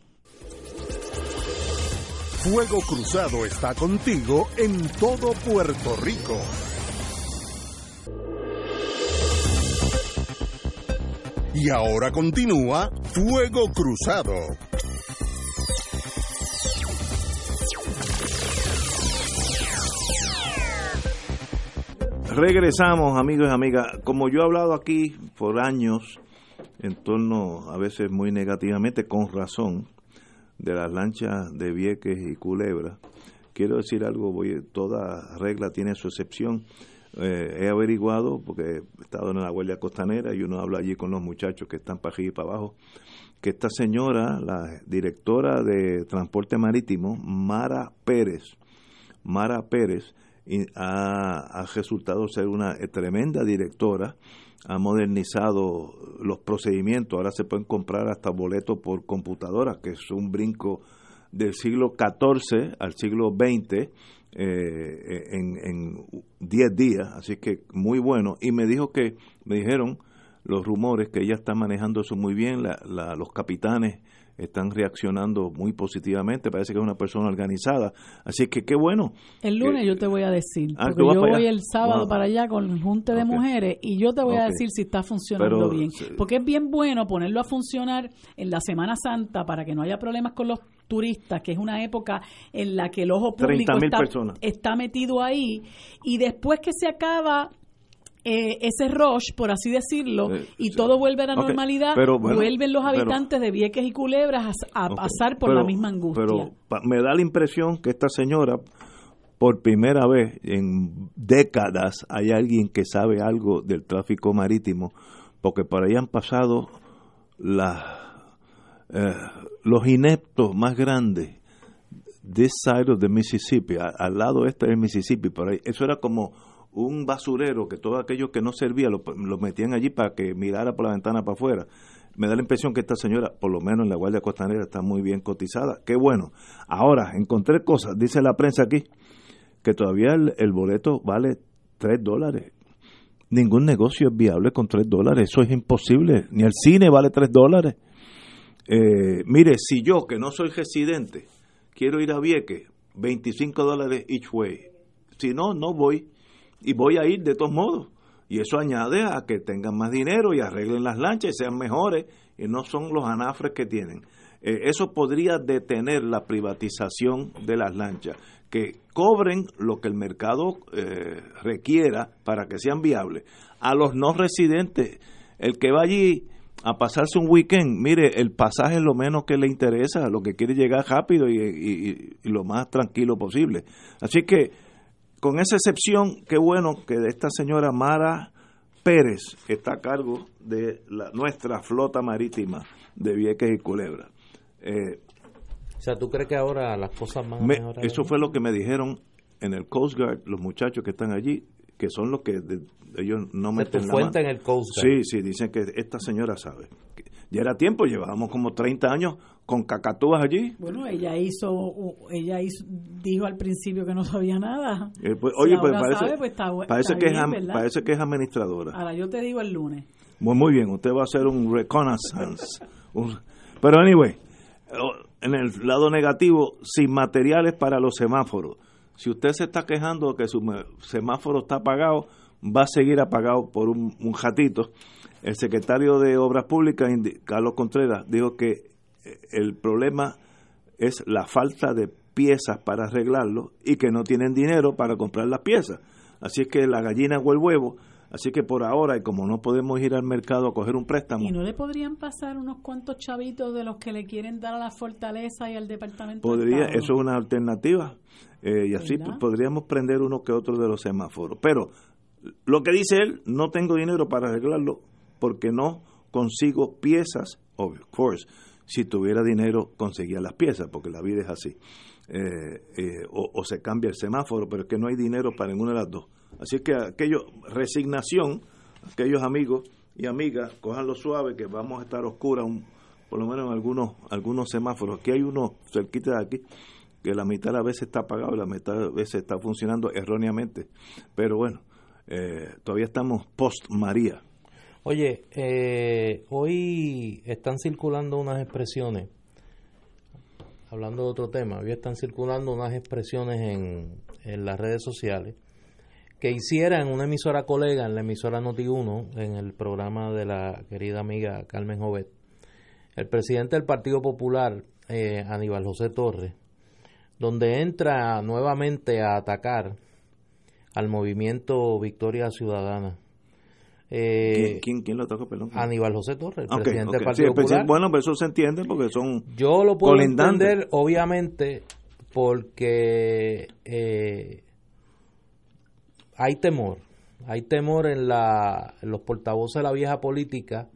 Fuego Cruzado está contigo en todo Puerto Rico. Y ahora continúa Fuego Cruzado. Regresamos, amigos y amigas. Como yo he hablado aquí por años, en torno a veces muy negativamente, con razón, de las lanchas de Vieques y Culebra, quiero decir algo, voy, toda regla tiene su excepción. Eh, he averiguado, porque he estado en la Guardia Costanera y uno habla allí con los muchachos que están para aquí y para abajo, que esta señora, la directora de Transporte Marítimo, Mara Pérez, Mara Pérez, ha, resultado ser una tremenda directora, ha modernizado los procedimientos, ahora se pueden comprar hasta boletos por computadora, que es un brinco del siglo XIV al siglo XX eh, en 10 días, así que muy bueno. Y me dijo que, me dijeron los rumores que ella está manejando eso muy bien, los capitanes están reaccionando muy positivamente, parece que es una persona organizada, así que qué bueno. El lunes yo te voy a decir, ah, porque yo voy el sábado para allá con el Junte de Mujeres y yo te voy a decir si está funcionando bien, porque es bien bueno ponerlo a funcionar en la Semana Santa para que no haya problemas con los turistas, que es una época en la que el ojo público está, está metido ahí, y después que se acaba eh, ese rush, por así decirlo, y todo vuelve a la normalidad, vuelven los habitantes de Vieques y Culebras a, pasar por la misma angustia. Pero me da la impresión que esta señora, por primera vez en décadas, hay alguien que sabe algo del tráfico marítimo, porque por ahí han pasado eh, los ineptos más grandes this side of the Mississippi, al lado este del Mississippi, por ahí. Eso era como un basurero que todo aquello que no servía lo, metían allí para que mirara por la ventana para afuera. Me da la impresión que esta señora, por lo menos en la Guardia Costanera, está muy bien cotizada. Qué bueno. Ahora, encontré cosas, dice la prensa aquí, que todavía el, boleto vale 3 dólares. Ningún negocio es viable con 3 dólares, eso es imposible. Ni el cine vale 3 dólares. Eh, mire, si yo, que no soy residente, quiero ir a Vieques, 25 dólares each way. Si no, no voy y voy a ir de todos modos. Y eso añade a que tengan más dinero y arreglen las lanchas y sean mejores y no son los anafres que tienen. Eh, eso podría detener la privatización de las lanchas, que cobren lo que el mercado eh, requiera para que sean viables. A los no residentes, el que va allí a pasarse un weekend, mire, el pasaje es lo menos que le interesa, lo que quiere llegar rápido y lo más tranquilo posible. Así que con esa excepción, qué bueno que de esta señora Mara Pérez está a cargo de la, nuestra flota marítima de Vieques y Culebra. Eh, o sea, ¿tú crees que ahora las cosas más Eso fue lo que me dijeron en el Coast Guard, los muchachos que están allí, que son los que ellos no meten la mano. en el Coast Guard. Sí, sí, dicen que esta señora sabe. Ya era tiempo, llevábamos como 30 años con cacatúas allí. Bueno, ella hizo, ella dijo al principio que no sabía nada. Eh, pues, oye, pues parece, pues parece, que es, parece que es administradora. Ahora yo te digo el lunes. Muy, muy bien, usted va a hacer un reconnaissance. (laughs) pero anyway, en el lado negativo, sin materiales para los semáforos. Si usted se está quejando de que su semáforo está apagado, va a seguir apagado por un, un ratito. El secretario de Obras Públicas, Carlos Contreras, dijo que el problema es la falta de piezas para arreglarlo y que no tienen dinero para comprar las piezas. Así es que la gallina o el huevo. Así que por ahora, y como no podemos ir al mercado a coger un préstamo. ¿Y no le podrían pasar unos cuantos chavitos de los que le quieren dar a la fortaleza y al departamento? Podría, eso es una alternativa. Eh, y así podríamos prender uno que otro de los semáforos. Pero lo que dice él, no tengo dinero para arreglarlo porque no consigo piezas, of course si tuviera dinero conseguía las piezas, porque la vida es así. eh, o, se cambia el semáforo, pero es que no hay dinero para ninguna de las dos. Así que aquello, resignación, aquellos amigos y amigas, cojan suave que vamos a estar oscuras por lo menos en algunos, algunos semáforos. Aquí hay uno cerquita de aquí que la mitad de las veces está apagado y la mitad de las veces está funcionando erróneamente. Pero bueno, eh, todavía estamos post María. Oye, eh, hoy están circulando unas expresiones, hablando de otro tema, hoy están circulando unas expresiones en, las redes sociales que hiciera en una emisora colega, en la emisora Noti1, en el programa de la querida amiga Carmen Jovet, el presidente del Partido Popular, eh, Aníbal José Torres, donde entra nuevamente a atacar al movimiento Victoria Ciudadana. Eh, ¿Quién, quién, lo toca, perdón? Aníbal José Torres, el presidente del Partido Popular. bueno, pero eso se entiende porque son. Yo lo puedo entender, obviamente, porque eh, hay temor. Hay temor en, la, en los portavoces de la vieja política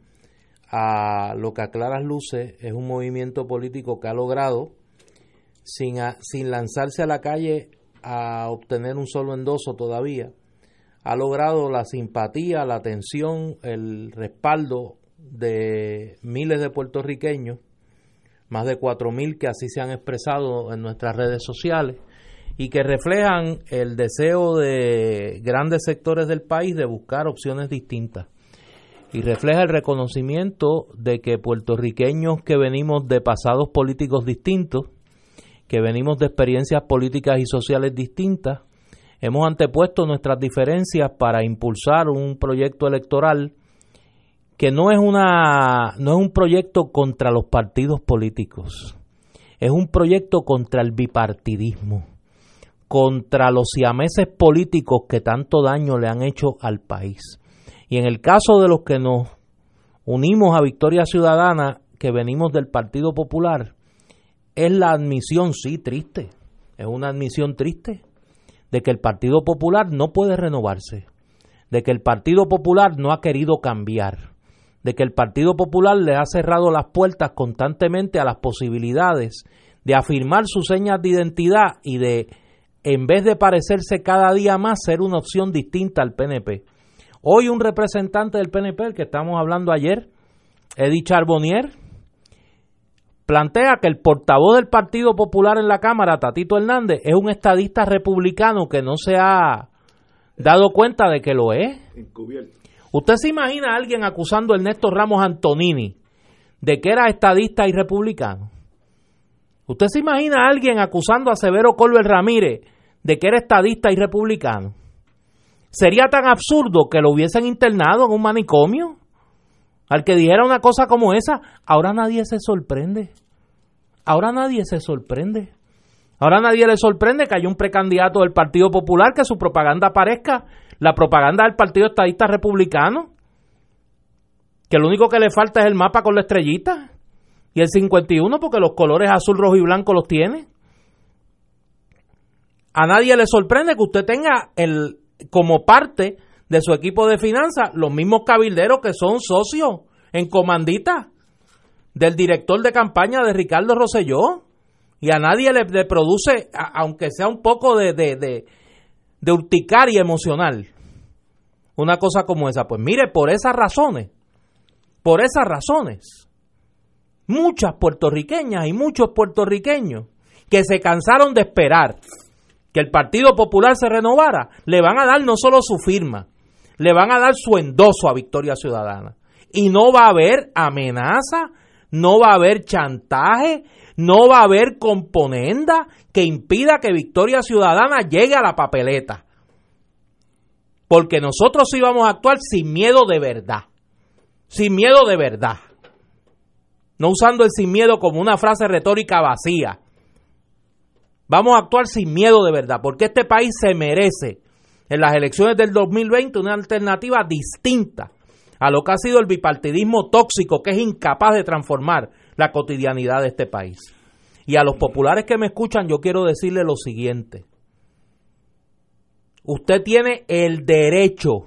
a lo que a claras luces es un movimiento político que ha logrado sin, sin lanzarse a la calle a obtener un solo endoso todavía, ha logrado la simpatía, la atención, el respaldo de miles de puertorriqueños, más de cuatro mil que así se han expresado en nuestras redes sociales y que reflejan el deseo de grandes sectores del país de buscar opciones distintas. Y refleja el reconocimiento de que puertorriqueños que venimos de pasados políticos distintos que venimos de experiencias políticas y sociales distintas, hemos antepuesto nuestras diferencias para impulsar un proyecto electoral que no es una no es un proyecto contra los partidos políticos. Es un proyecto contra el bipartidismo, contra los siameses políticos que tanto daño le han hecho al país. Y en el caso de los que nos unimos a Victoria Ciudadana, que venimos del Partido Popular, es la admisión, sí, triste, es una admisión triste, de que el Partido Popular no puede renovarse, de que el Partido Popular no ha querido cambiar, de que el Partido Popular le ha cerrado las puertas constantemente a las posibilidades de afirmar sus señas de identidad y de, en vez de parecerse cada día más, ser una opción distinta al PNP. Hoy un representante del PNP, el que estamos hablando ayer, Eddie Charbonnier, plantea que el portavoz del Partido Popular en la Cámara, Tatito Hernández, es un estadista republicano que no se ha dado cuenta de que lo es. ¿Usted se imagina a alguien acusando a Ernesto Ramos Antonini de que era estadista y republicano? ¿Usted se imagina a alguien acusando a Severo Colbert Ramírez de que era estadista y republicano? Sería tan absurdo que lo hubiesen internado en un manicomio. Al que dijera una cosa como esa, ahora nadie se sorprende. Ahora nadie se sorprende. Ahora nadie le sorprende que haya un precandidato del Partido Popular que su propaganda parezca la propaganda del Partido Estadista Republicano. Que lo único que le falta es el mapa con la estrellita y el 51 porque los colores azul, rojo y blanco los tiene. A nadie le sorprende que usted tenga el como parte de su equipo de finanzas los mismos cabilderos que son socios en comandita del director de campaña de Ricardo Rosselló. Y a nadie le, produce, aunque sea un poco de, de, de, de urticaria emocional, una cosa como esa. Pues mire, por esas razones, por esas razones, muchas puertorriqueñas y muchos puertorriqueños que se cansaron de esperar que el Partido Popular se renovara, le van a dar no solo su firma, le van a dar su endoso a Victoria Ciudadana. Y no va a haber amenaza, no va a haber chantaje, no va a haber componenda que impida que Victoria Ciudadana llegue a la papeleta. Porque nosotros íbamos a actuar sin miedo de verdad. Sin miedo de verdad. No usando el sin miedo como una frase retórica vacía. Vamos a actuar sin miedo de verdad, porque este país se merece en las elecciones del 2020 una alternativa distinta a lo que ha sido el bipartidismo tóxico que es incapaz de transformar la cotidianidad de este país. Y a los populares que me escuchan yo quiero decirle lo siguiente. Usted tiene el derecho,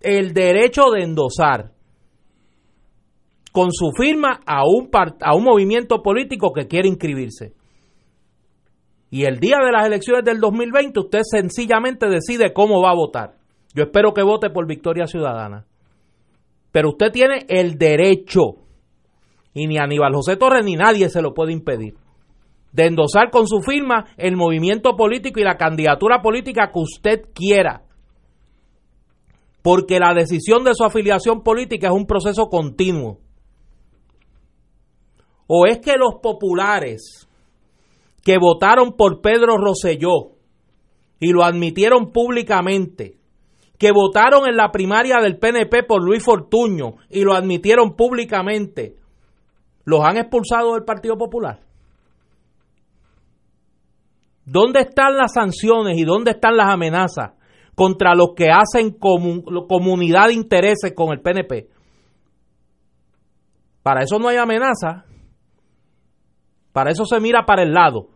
el derecho de endosar con su firma a un, a un movimiento político que quiere inscribirse. Y el día de las elecciones del 2020 usted sencillamente decide cómo va a votar. Yo espero que vote por Victoria Ciudadana. Pero usted tiene el derecho, y ni Aníbal José Torres ni nadie se lo puede impedir, de endosar con su firma el movimiento político y la candidatura política que usted quiera. Porque la decisión de su afiliación política es un proceso continuo. O es que los populares que votaron por Pedro Rosselló y lo admitieron públicamente, que votaron en la primaria del PNP por Luis Fortuño y lo admitieron públicamente, los han expulsado del Partido Popular. ¿Dónde están las sanciones y dónde están las amenazas contra los que hacen comunidad de intereses con el PNP? Para eso no hay amenaza. Para eso se mira para el lado.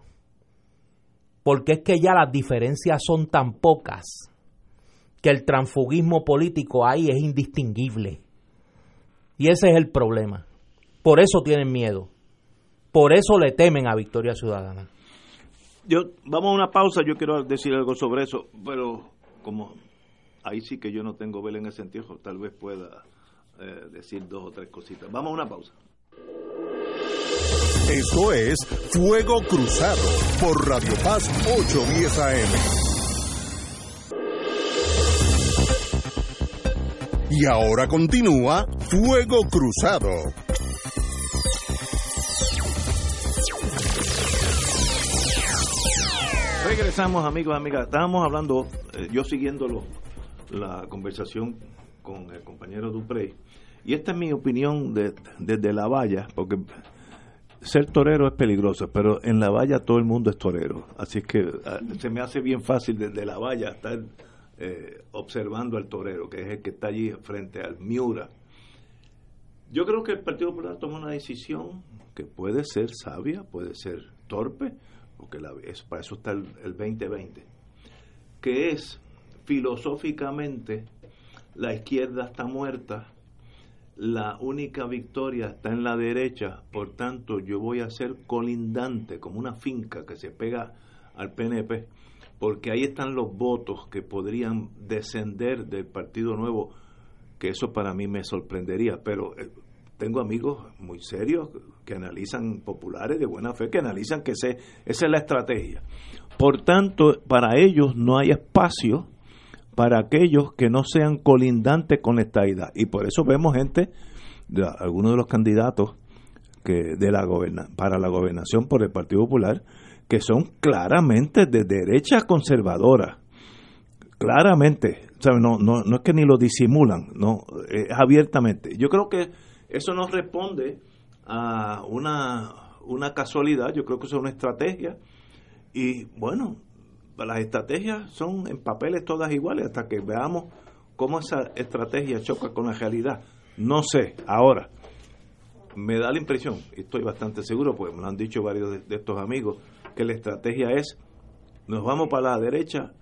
Porque es que ya las diferencias son tan pocas que el transfugismo político ahí es indistinguible. Y ese es el problema. Por eso tienen miedo. Por eso le temen a Victoria Ciudadana. Yo, vamos a una pausa, yo quiero decir algo sobre eso, pero como ahí sí que yo no tengo vela en ese sentido, tal vez pueda eh, decir dos o tres cositas. Vamos a una pausa. Esto es Fuego Cruzado por Radio Paz 810 AM. Y ahora continúa Fuego Cruzado. Regresamos amigos, amigas. Estábamos hablando, eh, yo siguiendo la conversación con el compañero Duprey, y esta es mi opinión desde la valla, porque ser torero es peligroso, pero en la valla todo el mundo es torero. Así que ah, se me hace bien fácil desde la valla estar eh, observando al torero, que es el que está allí frente al Miura. Yo creo que el Partido Popular toma una decisión que puede ser sabia, puede ser torpe, porque la, es, para eso está el, el 2020, que es filosóficamente la izquierda está muerta la única victoria está en la derecha, por tanto yo voy a ser colindante, como una finca que se pega al PNP, porque ahí están los votos que podrían descender del Partido Nuevo, que eso para mí me sorprendería, pero eh, tengo amigos muy serios que analizan populares de buena fe, que analizan que esa es la estrategia. Por tanto, para ellos no hay espacio para aquellos que no sean colindantes con esta idea. Y por eso vemos gente, algunos de los candidatos que de la goberna, para la gobernación por el Partido Popular, que son claramente de derecha conservadora. Claramente, No, no, no es que ni lo disimulan, no, es abiertamente. Yo creo que eso nos responde a una, una casualidad, yo creo que es una estrategia. Y bueno, las estrategias son en papeles todas iguales hasta que veamos cómo esa estrategia choca con la realidad. No sé, ahora, me da la impresión, y estoy bastante seguro, pues me lo han dicho varios de, estos amigos, que la estrategia es, nos vamos para la derecha,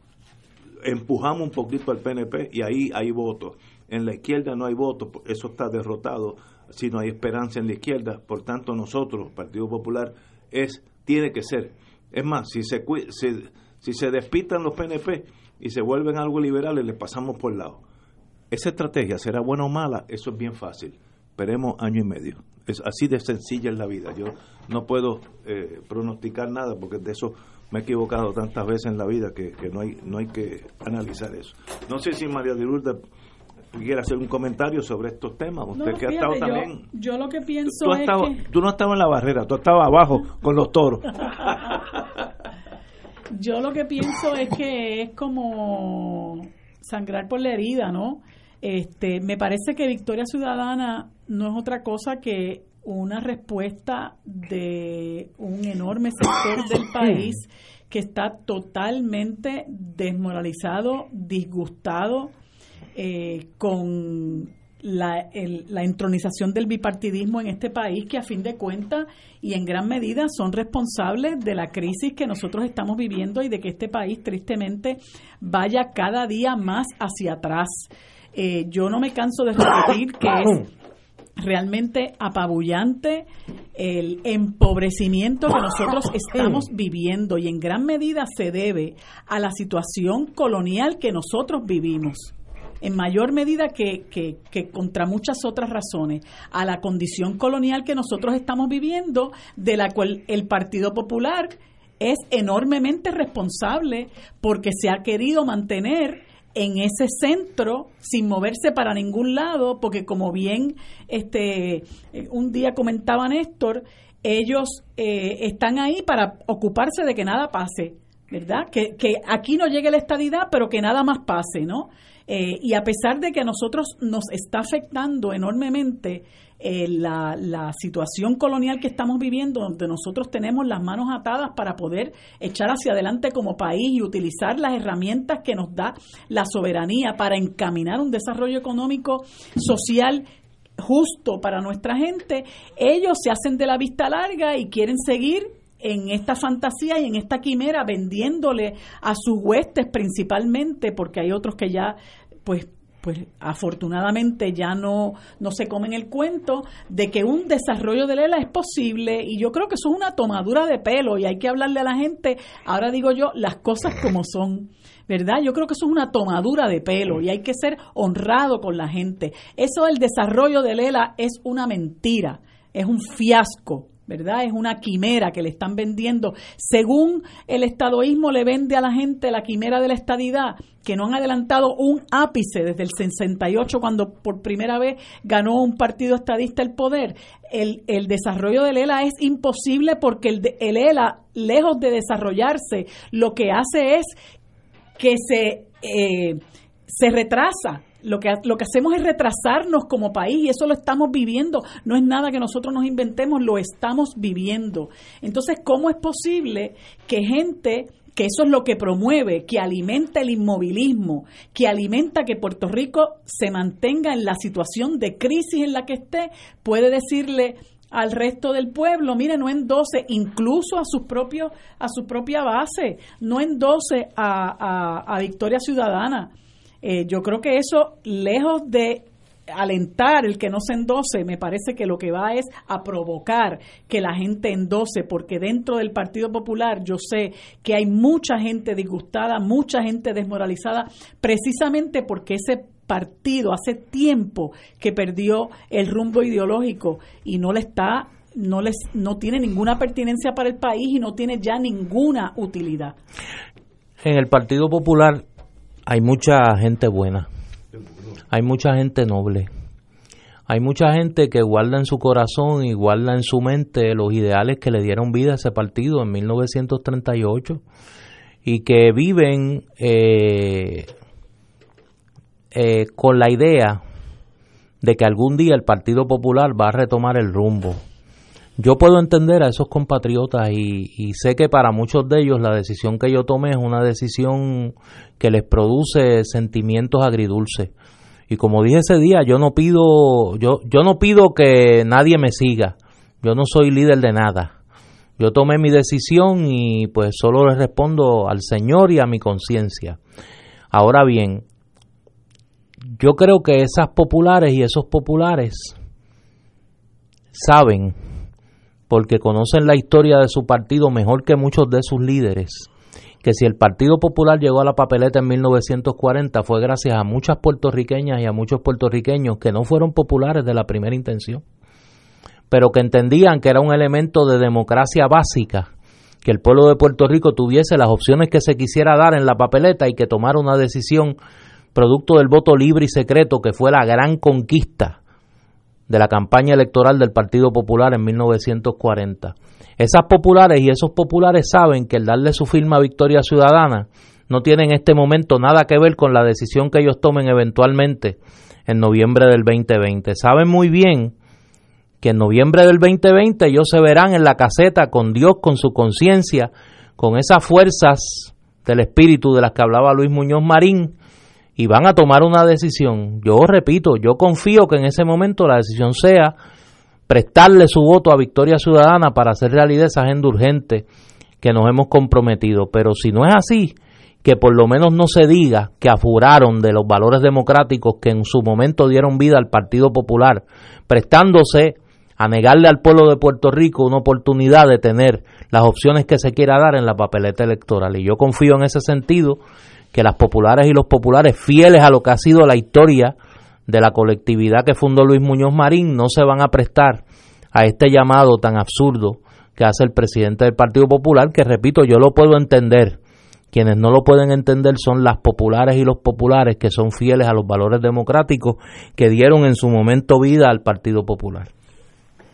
empujamos un poquito al PNP y ahí hay votos. En la izquierda no hay votos, eso está derrotado, si no hay esperanza en la izquierda, por tanto nosotros, Partido Popular, es tiene que ser. Es más, si se, se si se despitan los PNP y se vuelven algo liberales, le pasamos por el lado. Esa estrategia será buena o mala, eso es bien fácil. Esperemos año y medio. Es así de sencilla en la vida. Yo no puedo eh, pronosticar nada porque de eso me he equivocado tantas veces en la vida que, no hay no hay que analizar eso. No sé si María de Lourdes quiere hacer un comentario sobre estos temas. Usted que ha estado también. Yo lo que pienso es que... Tú no estabas en la barrera, tú estabas abajo con los toros. (laughs) Yo lo que pienso es que es como sangrar por la herida, ¿no? Este, me parece que Victoria Ciudadana no es otra cosa que una respuesta de un enorme sector del país que está totalmente desmoralizado, disgustado eh, con la, la entronización del bipartidismo en este país que a fin de cuentas y en gran medida son responsables de la crisis que nosotros estamos viviendo y de que este país tristemente vaya cada día más hacia atrás. Eh, yo no me canso de repetir que es realmente apabullante el empobrecimiento que nosotros estamos viviendo y en gran medida se debe a la situación colonial que nosotros vivimos en mayor medida que, que, contra muchas otras razones, a la condición colonial que nosotros estamos viviendo, de la cual el Partido Popular es enormemente responsable porque se ha querido mantener en ese centro sin moverse para ningún lado, porque como bien este un día comentaba Néstor, ellos eh, están ahí para ocuparse de que nada pase, ¿verdad? Que, que aquí no llegue la estadidad, pero que nada más pase, ¿no? Eh, y a pesar de que a nosotros nos está afectando enormemente eh, la, la, situación colonial que estamos viviendo, donde nosotros tenemos las manos atadas para poder echar hacia adelante como país y utilizar las herramientas que nos da la soberanía para encaminar un desarrollo económico, social justo para nuestra gente, ellos se hacen de la vista larga y quieren seguir en esta fantasía y en esta quimera vendiéndole a sus huestes principalmente, porque hay otros que ya pues pues afortunadamente ya no, no se comen el cuento de que un desarrollo de Lela es posible y yo creo que eso es una tomadura de pelo y hay que hablarle a la gente, ahora digo yo, las cosas como son. ¿Verdad? Yo creo que eso es una tomadura de pelo y hay que ser honrado con la gente. Eso del desarrollo de Lela es una mentira, es un fiasco. ¿Verdad? Es una quimera que le están vendiendo. Según el estadoísmo le vende a la gente la quimera de la estadidad, que no han adelantado un ápice desde el 68 cuando por primera vez ganó un partido estadista el poder. El, el desarrollo del ELA es imposible porque el, el ELA, lejos de desarrollarse, lo que hace es que se, eh, se retrasa lo que, lo que hacemos es retrasarnos como país y eso lo estamos viviendo. No es nada que nosotros nos inventemos, lo estamos viviendo. Entonces, ¿cómo es posible que gente que eso es lo que promueve, que alimenta el inmovilismo, que alimenta que Puerto Rico se mantenga en la situación de crisis en la que esté, puede decirle al resto del pueblo, mire, no endose incluso a sus propios, a su propia base, no endose a, a, a Victoria Ciudadana eh, yo creo que eso, lejos de alentar el que no se endose, me parece que lo que va es a provocar que la gente endose, porque dentro del Partido Popular yo sé que hay mucha gente disgustada, mucha gente desmoralizada, precisamente porque ese partido hace tiempo que perdió el rumbo ideológico y no le está no les no tiene ninguna pertinencia para el país y no tiene ya ninguna utilidad. En el Partido Popular hay mucha gente buena, hay mucha gente noble, hay mucha gente que guarda en su corazón y guarda en su mente los ideales que le dieron vida a ese partido en 1938 y que viven eh, eh, con la idea de que algún día el Partido Popular va a retomar el rumbo yo puedo entender a esos compatriotas y, sé que para muchos de ellos la decisión que yo tomé es una decisión que les produce sentimientos agridulces. Y como dije ese día, yo no pido, yo, yo no pido que nadie me siga. Yo no soy líder de nada. Yo tomé mi decisión y pues solo le respondo al Señor y a mi conciencia. Ahora bien, yo creo que esas populares y esos populares saben porque conocen la historia de su partido mejor que muchos de sus líderes, que si el Partido Popular llegó a la papeleta en 1940 fue gracias a muchas puertorriqueñas y a muchos puertorriqueños que no fueron populares de la primera intención, pero que entendían que era un elemento de democracia básica, que el pueblo de Puerto Rico tuviese las opciones que se quisiera dar en la papeleta y que tomara una decisión producto del voto libre y secreto que fue la gran conquista de la campaña electoral del Partido Popular en 1940. Esas populares y esos populares saben que el darle su firma a Victoria Ciudadana no tiene en este momento nada que ver con la decisión que ellos tomen eventualmente en noviembre del 2020. Saben muy bien que en noviembre del 2020 ellos se verán en la caseta con Dios, con su conciencia, con esas fuerzas del espíritu de las que hablaba Luis Muñoz Marín, y van a tomar una decisión. Yo repito, yo confío que en ese momento la decisión sea prestarle su voto a Victoria Ciudadana para hacer realidad esa agenda urgente que nos hemos comprometido. Pero si no es así, que por lo menos no se diga que afuraron de los valores democráticos que en su momento dieron vida al Partido Popular, prestándose a negarle al pueblo de Puerto Rico una oportunidad de tener las opciones que se quiera dar en la papeleta electoral. Y yo confío en ese sentido que las populares y los populares, fieles a lo que ha sido la historia de la colectividad que fundó Luis Muñoz Marín, no se van a prestar a este llamado tan absurdo que hace el presidente del Partido Popular, que repito, yo lo puedo entender. Quienes no lo pueden entender son las populares y los populares que son fieles a los valores democráticos que dieron en su momento vida al Partido Popular.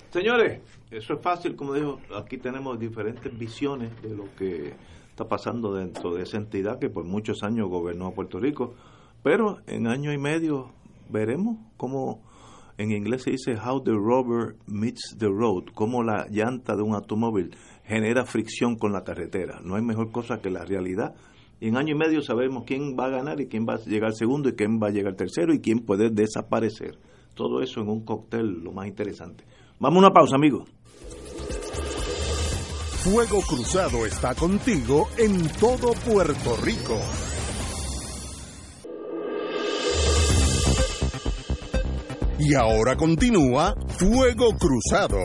Señores, eso es fácil, como dijo, aquí tenemos diferentes visiones de lo que está pasando dentro de esa entidad que por muchos años gobernó a Puerto Rico, pero en año y medio veremos cómo en inglés se dice how the rubber meets the road, cómo la llanta de un automóvil genera fricción con la carretera. No hay mejor cosa que la realidad. Y en año y medio sabemos quién va a ganar y quién va a llegar segundo y quién va a llegar tercero y quién puede desaparecer. Todo eso en un cóctel, lo más interesante. Vamos a una pausa, amigos. Fuego Cruzado está contigo en todo Puerto Rico. Y ahora continúa Fuego Cruzado.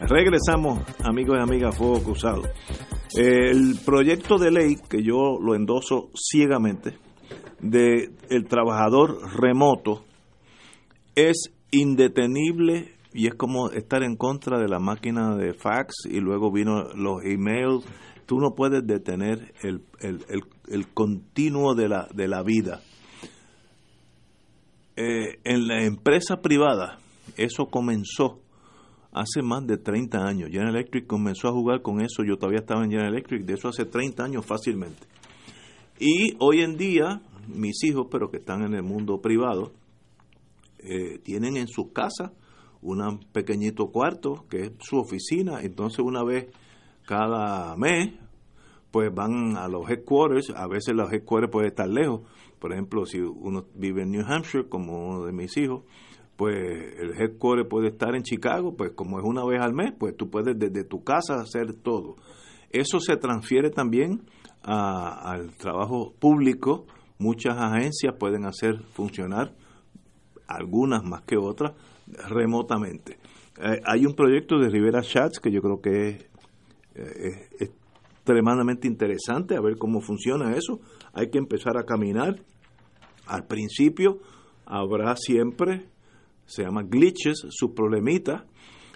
Regresamos, amigos y amigas, Fuego Cruzado. El proyecto de ley, que yo lo endoso ciegamente, de el trabajador remoto, es indetenible y es como estar en contra de la máquina de fax y luego vino los emails. Tú no puedes detener el, el, el, continuo de la, de la vida. Eh, en la empresa privada, eso comenzó hace más de 30 años. General Electric comenzó a jugar con eso, yo todavía estaba en General Electric, de eso hace 30 años fácilmente. Y hoy en día, mis hijos, pero que están en el mundo privado, eh, tienen en sus casas un pequeñito cuarto que es su oficina, entonces una vez cada mes pues van a los headquarters, a veces los headquarters pueden estar lejos, por ejemplo si uno vive en New Hampshire como uno de mis hijos, pues el headquarters puede estar en Chicago, pues como es una vez al mes, pues tú puedes desde tu casa hacer todo. Eso se transfiere también al trabajo público, muchas agencias pueden hacer funcionar, algunas más que otras, remotamente. Eh, hay un proyecto de Rivera Chats que yo creo que es, eh, extremadamente interesante, a ver cómo funciona eso. Hay que empezar a caminar. Al principio habrá siempre, se llama glitches, sus problemitas,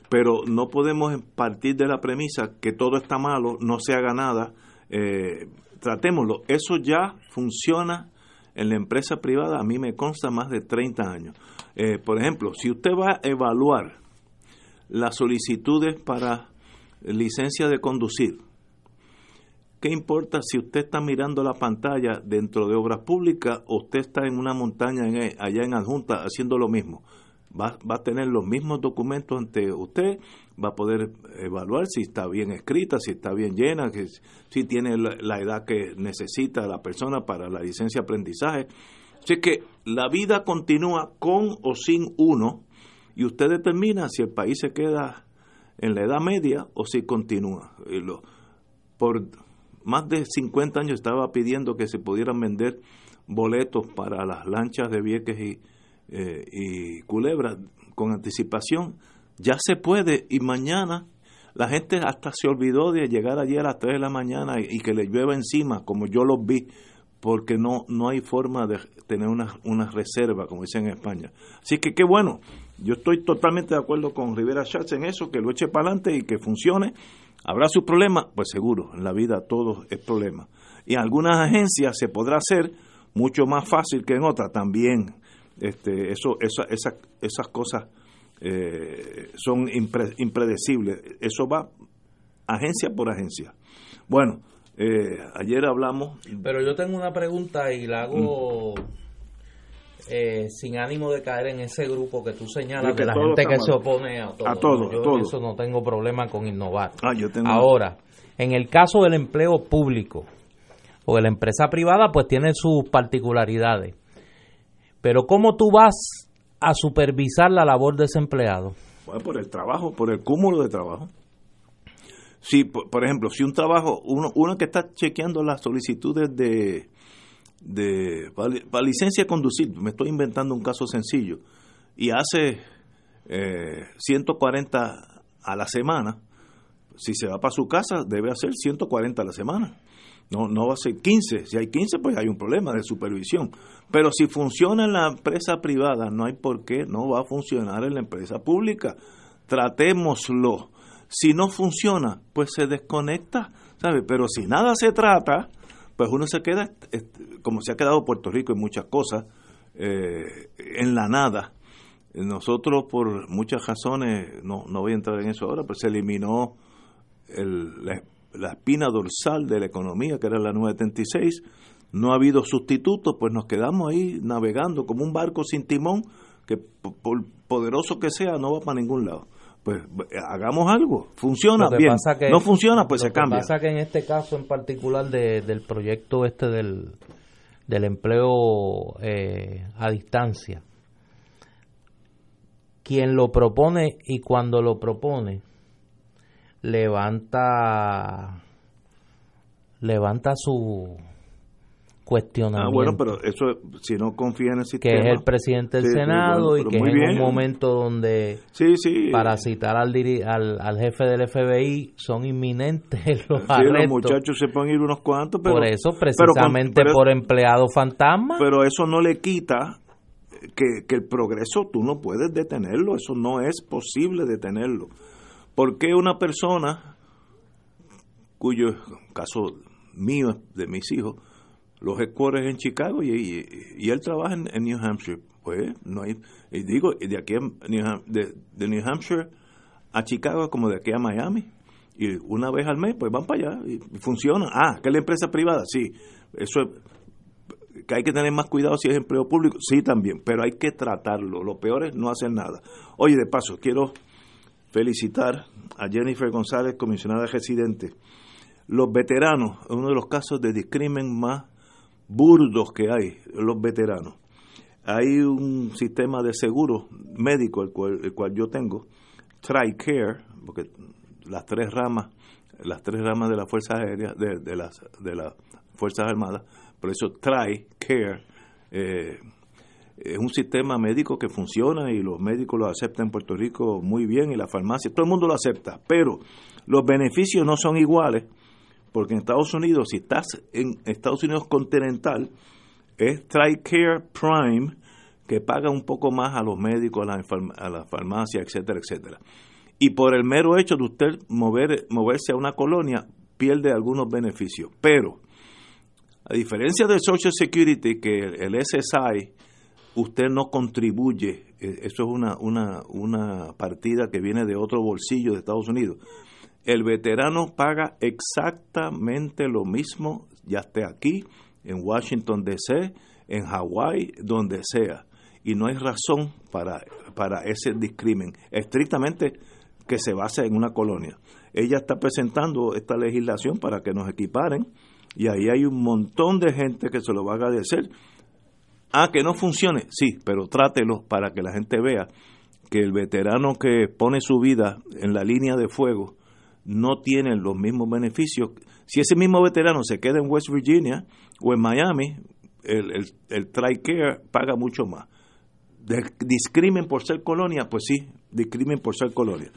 pero no podemos partir de la premisa que todo está malo, no se haga nada. Eh, tratémoslo. Eso ya funciona en la empresa privada, a mí me consta más de 30 años. Eh, por ejemplo, si usted va a evaluar las solicitudes para licencia de conducir, ¿qué importa si usted está mirando la pantalla dentro de obras públicas o usted está en una montaña allá en adjunta haciendo lo mismo? Va, va, a tener los mismos documentos ante usted, va a poder evaluar si está bien escrita, si está bien llena, que, si tiene la, edad que necesita la persona para la licencia de aprendizaje. Así que la vida continúa con o sin uno y usted determina si el país se queda en la edad media o si continúa. Por más de 50 años estaba pidiendo que se pudieran vender boletos para las lanchas de Vieques y, eh, y Culebra con anticipación. Ya se puede y mañana la gente hasta se olvidó de llegar allí a las 3 de la mañana y, que le llueva encima, como yo los vi porque no, no hay forma de tener una, una reserva, como dicen en España. Así que qué bueno, yo estoy totalmente de acuerdo con Rivera Schatz en eso, que lo eche para adelante y que funcione. ¿Habrá sus problemas? Pues seguro, en la vida todo es problema. Y en algunas agencias se podrá hacer mucho más fácil que en otras también. Este, eso, esa, esa, esas cosas eh, son impredecibles. Eso va agencia por agencia. Bueno, eh, ayer hablamos. Pero yo tengo una pregunta y la hago eh, sin ánimo de caer en ese grupo que tú señalas de la gente que se opone a todo. A todo, yo eso no tengo problema con innovar. Ah, yo tengo... Ahora, en el caso del empleo público o de la empresa privada, pues tiene sus particularidades. Pero ¿cómo tú vas a supervisar la labor de ese empleado? Bueno, por el trabajo, por el cúmulo de trabajo. Si, por, ejemplo, si un trabajo, uno, uno que está chequeando las solicitudes de, de para, licencia de conducir, me estoy inventando un caso sencillo, y hace eh, 140 a la semana, si se va para su casa, debe hacer 140 a la semana. No, no va a ser 15. Si hay 15, pues hay un problema de supervisión. Pero si funciona en la empresa privada, no hay por qué no va a funcionar en la empresa pública. Tratémoslo. Si no funciona, pues se desconecta, ¿sabe? Pero si nada se trata, pues uno se queda, como se ha quedado Puerto Rico en muchas cosas, eh, en la nada. Nosotros, por muchas razones, no, no voy a entrar en eso ahora, pero se eliminó el, la espina dorsal de la economía, que era la 976, no ha habido sustituto, pues nos quedamos ahí navegando como un barco sin timón, que por poderoso que sea, no va para ningún lado. Pues hagamos algo, funciona bien, no funciona, pues se cambia. Lo que pasa que en este caso en particular del proyecto este del, del empleo eh, a distancia, quien lo propone y cuando lo propone, levanta levanta su cuestionamiento. Ah, bueno, pero eso, si no confía en el sistema. Que es el presidente del Senado y que es en un momento donde, sí, para citar al, al, al, jefe del FBI, son inminentes (laughs) los arrestos. los muchachos se pueden ir unos cuantos, pero. Por eso, precisamente por empleado fantasma. Pero eso no le quita que, que el progreso tú no puedes detenerlo, eso no es posible detenerlo. ¿Por qué una persona cuyo caso mío, de mis hijos, los headquarters en Chicago y, él trabaja en, New Hampshire? Pues no hay, y digo, de aquí a New, de, New Hampshire a Chicago como de aquí a Miami. Y una vez al mes, pues van para allá y, funciona. Ah, que es la empresa privada, sí. Eso es, que hay que tener más cuidado si es empleo público, sí también, pero hay que tratarlo. Lo peor es no hacer nada. Oye, de paso, quiero felicitar a Jennifer González, comisionada residente. Los veteranos, uno de los casos de discrimen más burdos que hay, los veteranos. Hay un sistema de seguro médico, el cual, yo tengo, TRICARE, porque las tres ramas, las tres ramas de las Fuerzas Aéreas, de, las, de las Fuerzas Armadas, por eso TRICARE, eh, es un sistema médico que funciona y los médicos lo aceptan en Puerto Rico muy bien y la farmacia, todo el mundo lo acepta, pero los beneficios no son iguales porque en Estados Unidos, si estás en Estados Unidos continental, es TRICARE Prime que paga un poco más a los médicos, a la, a la farmacia, etcétera, etcétera. Y por el mero hecho de usted mover, moverse a una colonia, pierde algunos beneficios. Pero, a diferencia del Social Security, que el SSI usted no contribuye, e, eso es una, una, una partida que viene de otro bolsillo de Estados Unidos. El veterano paga exactamente lo mismo, ya esté aquí, en Washington DC, en Hawái, donde sea. Y no hay razón para, para ese discrimen, estrictamente que se base en una colonia. Ella está presentando esta legislación para que nos equiparen y ahí hay un montón de gente que se lo va a agradecer Ah, que no funcione, sí, pero trátelo para que la gente vea que el veterano que pone su vida en la línea de fuego no tiene los mismos beneficios. Si ese mismo veterano se queda en West Virginia o en Miami, el, el, el TRICARE paga mucho más. discrimen por ser colonia, pues sí, discrimen por ser colonia.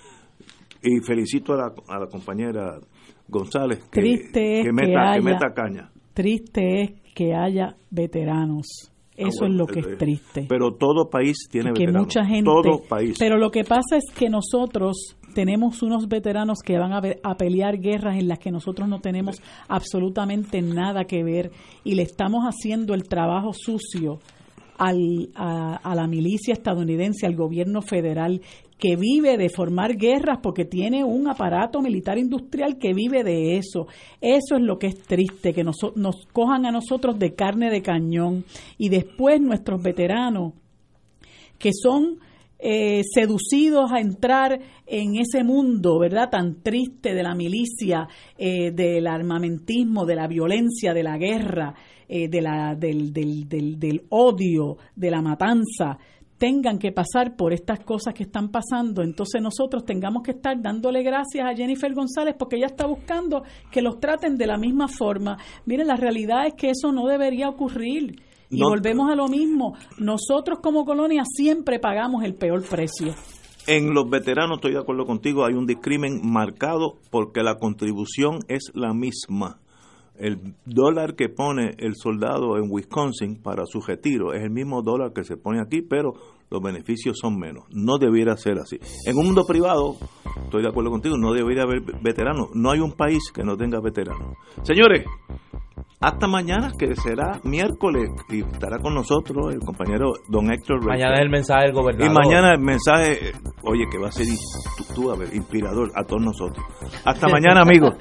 Y felicito a la, a la compañera González que, que, meta, que meta caña. Triste es que haya veteranos Ah, Eso es lo que es triste. Pero todo país tiene que veteranos. Mucha gente, todo país. Pero lo que pasa es que nosotros tenemos unos veteranos que van a, a, pelear guerras en las que nosotros no tenemos absolutamente nada que ver y le estamos haciendo el trabajo sucio al, a, a, la milicia estadounidense, al gobierno federal, que vive de formar guerras porque tiene un aparato militar industrial que vive de eso. Eso es lo que es triste, que nos, nos cojan a nosotros de carne de cañón y después nuestros veteranos, que son eh, seducidos a entrar en ese mundo, ¿verdad? Tan triste de la milicia, eh, del armamentismo, de la violencia, de la guerra, eh, de la, del, del, del, del odio, de la matanza tengan que pasar por estas cosas que están pasando, entonces nosotros tengamos que estar dándole gracias a Jennifer González porque ella está buscando que los traten de la misma forma. Miren, la realidad es que eso no debería ocurrir. Y volvemos a lo mismo. Nosotros como colonia siempre pagamos el peor precio. En los veteranos, estoy de acuerdo contigo, hay un discrimen marcado porque la contribución es la misma. El dólar que pone el soldado en Wisconsin para su retiro es el mismo dólar que se pone aquí, pero los beneficios son menos. No debiera ser así. En un mundo privado, estoy de acuerdo contigo, no debería haber veteranos. No hay un país que no tenga veteranos. Señores, hasta mañana, que será miércoles, y estará con nosotros el compañero don Héctor Mañana es el mensaje del gobernador. Y mañana el mensaje, oye, que va a ser, tú, a ver, inspirador a todos nosotros. Hasta (laughs) mañana, amigos.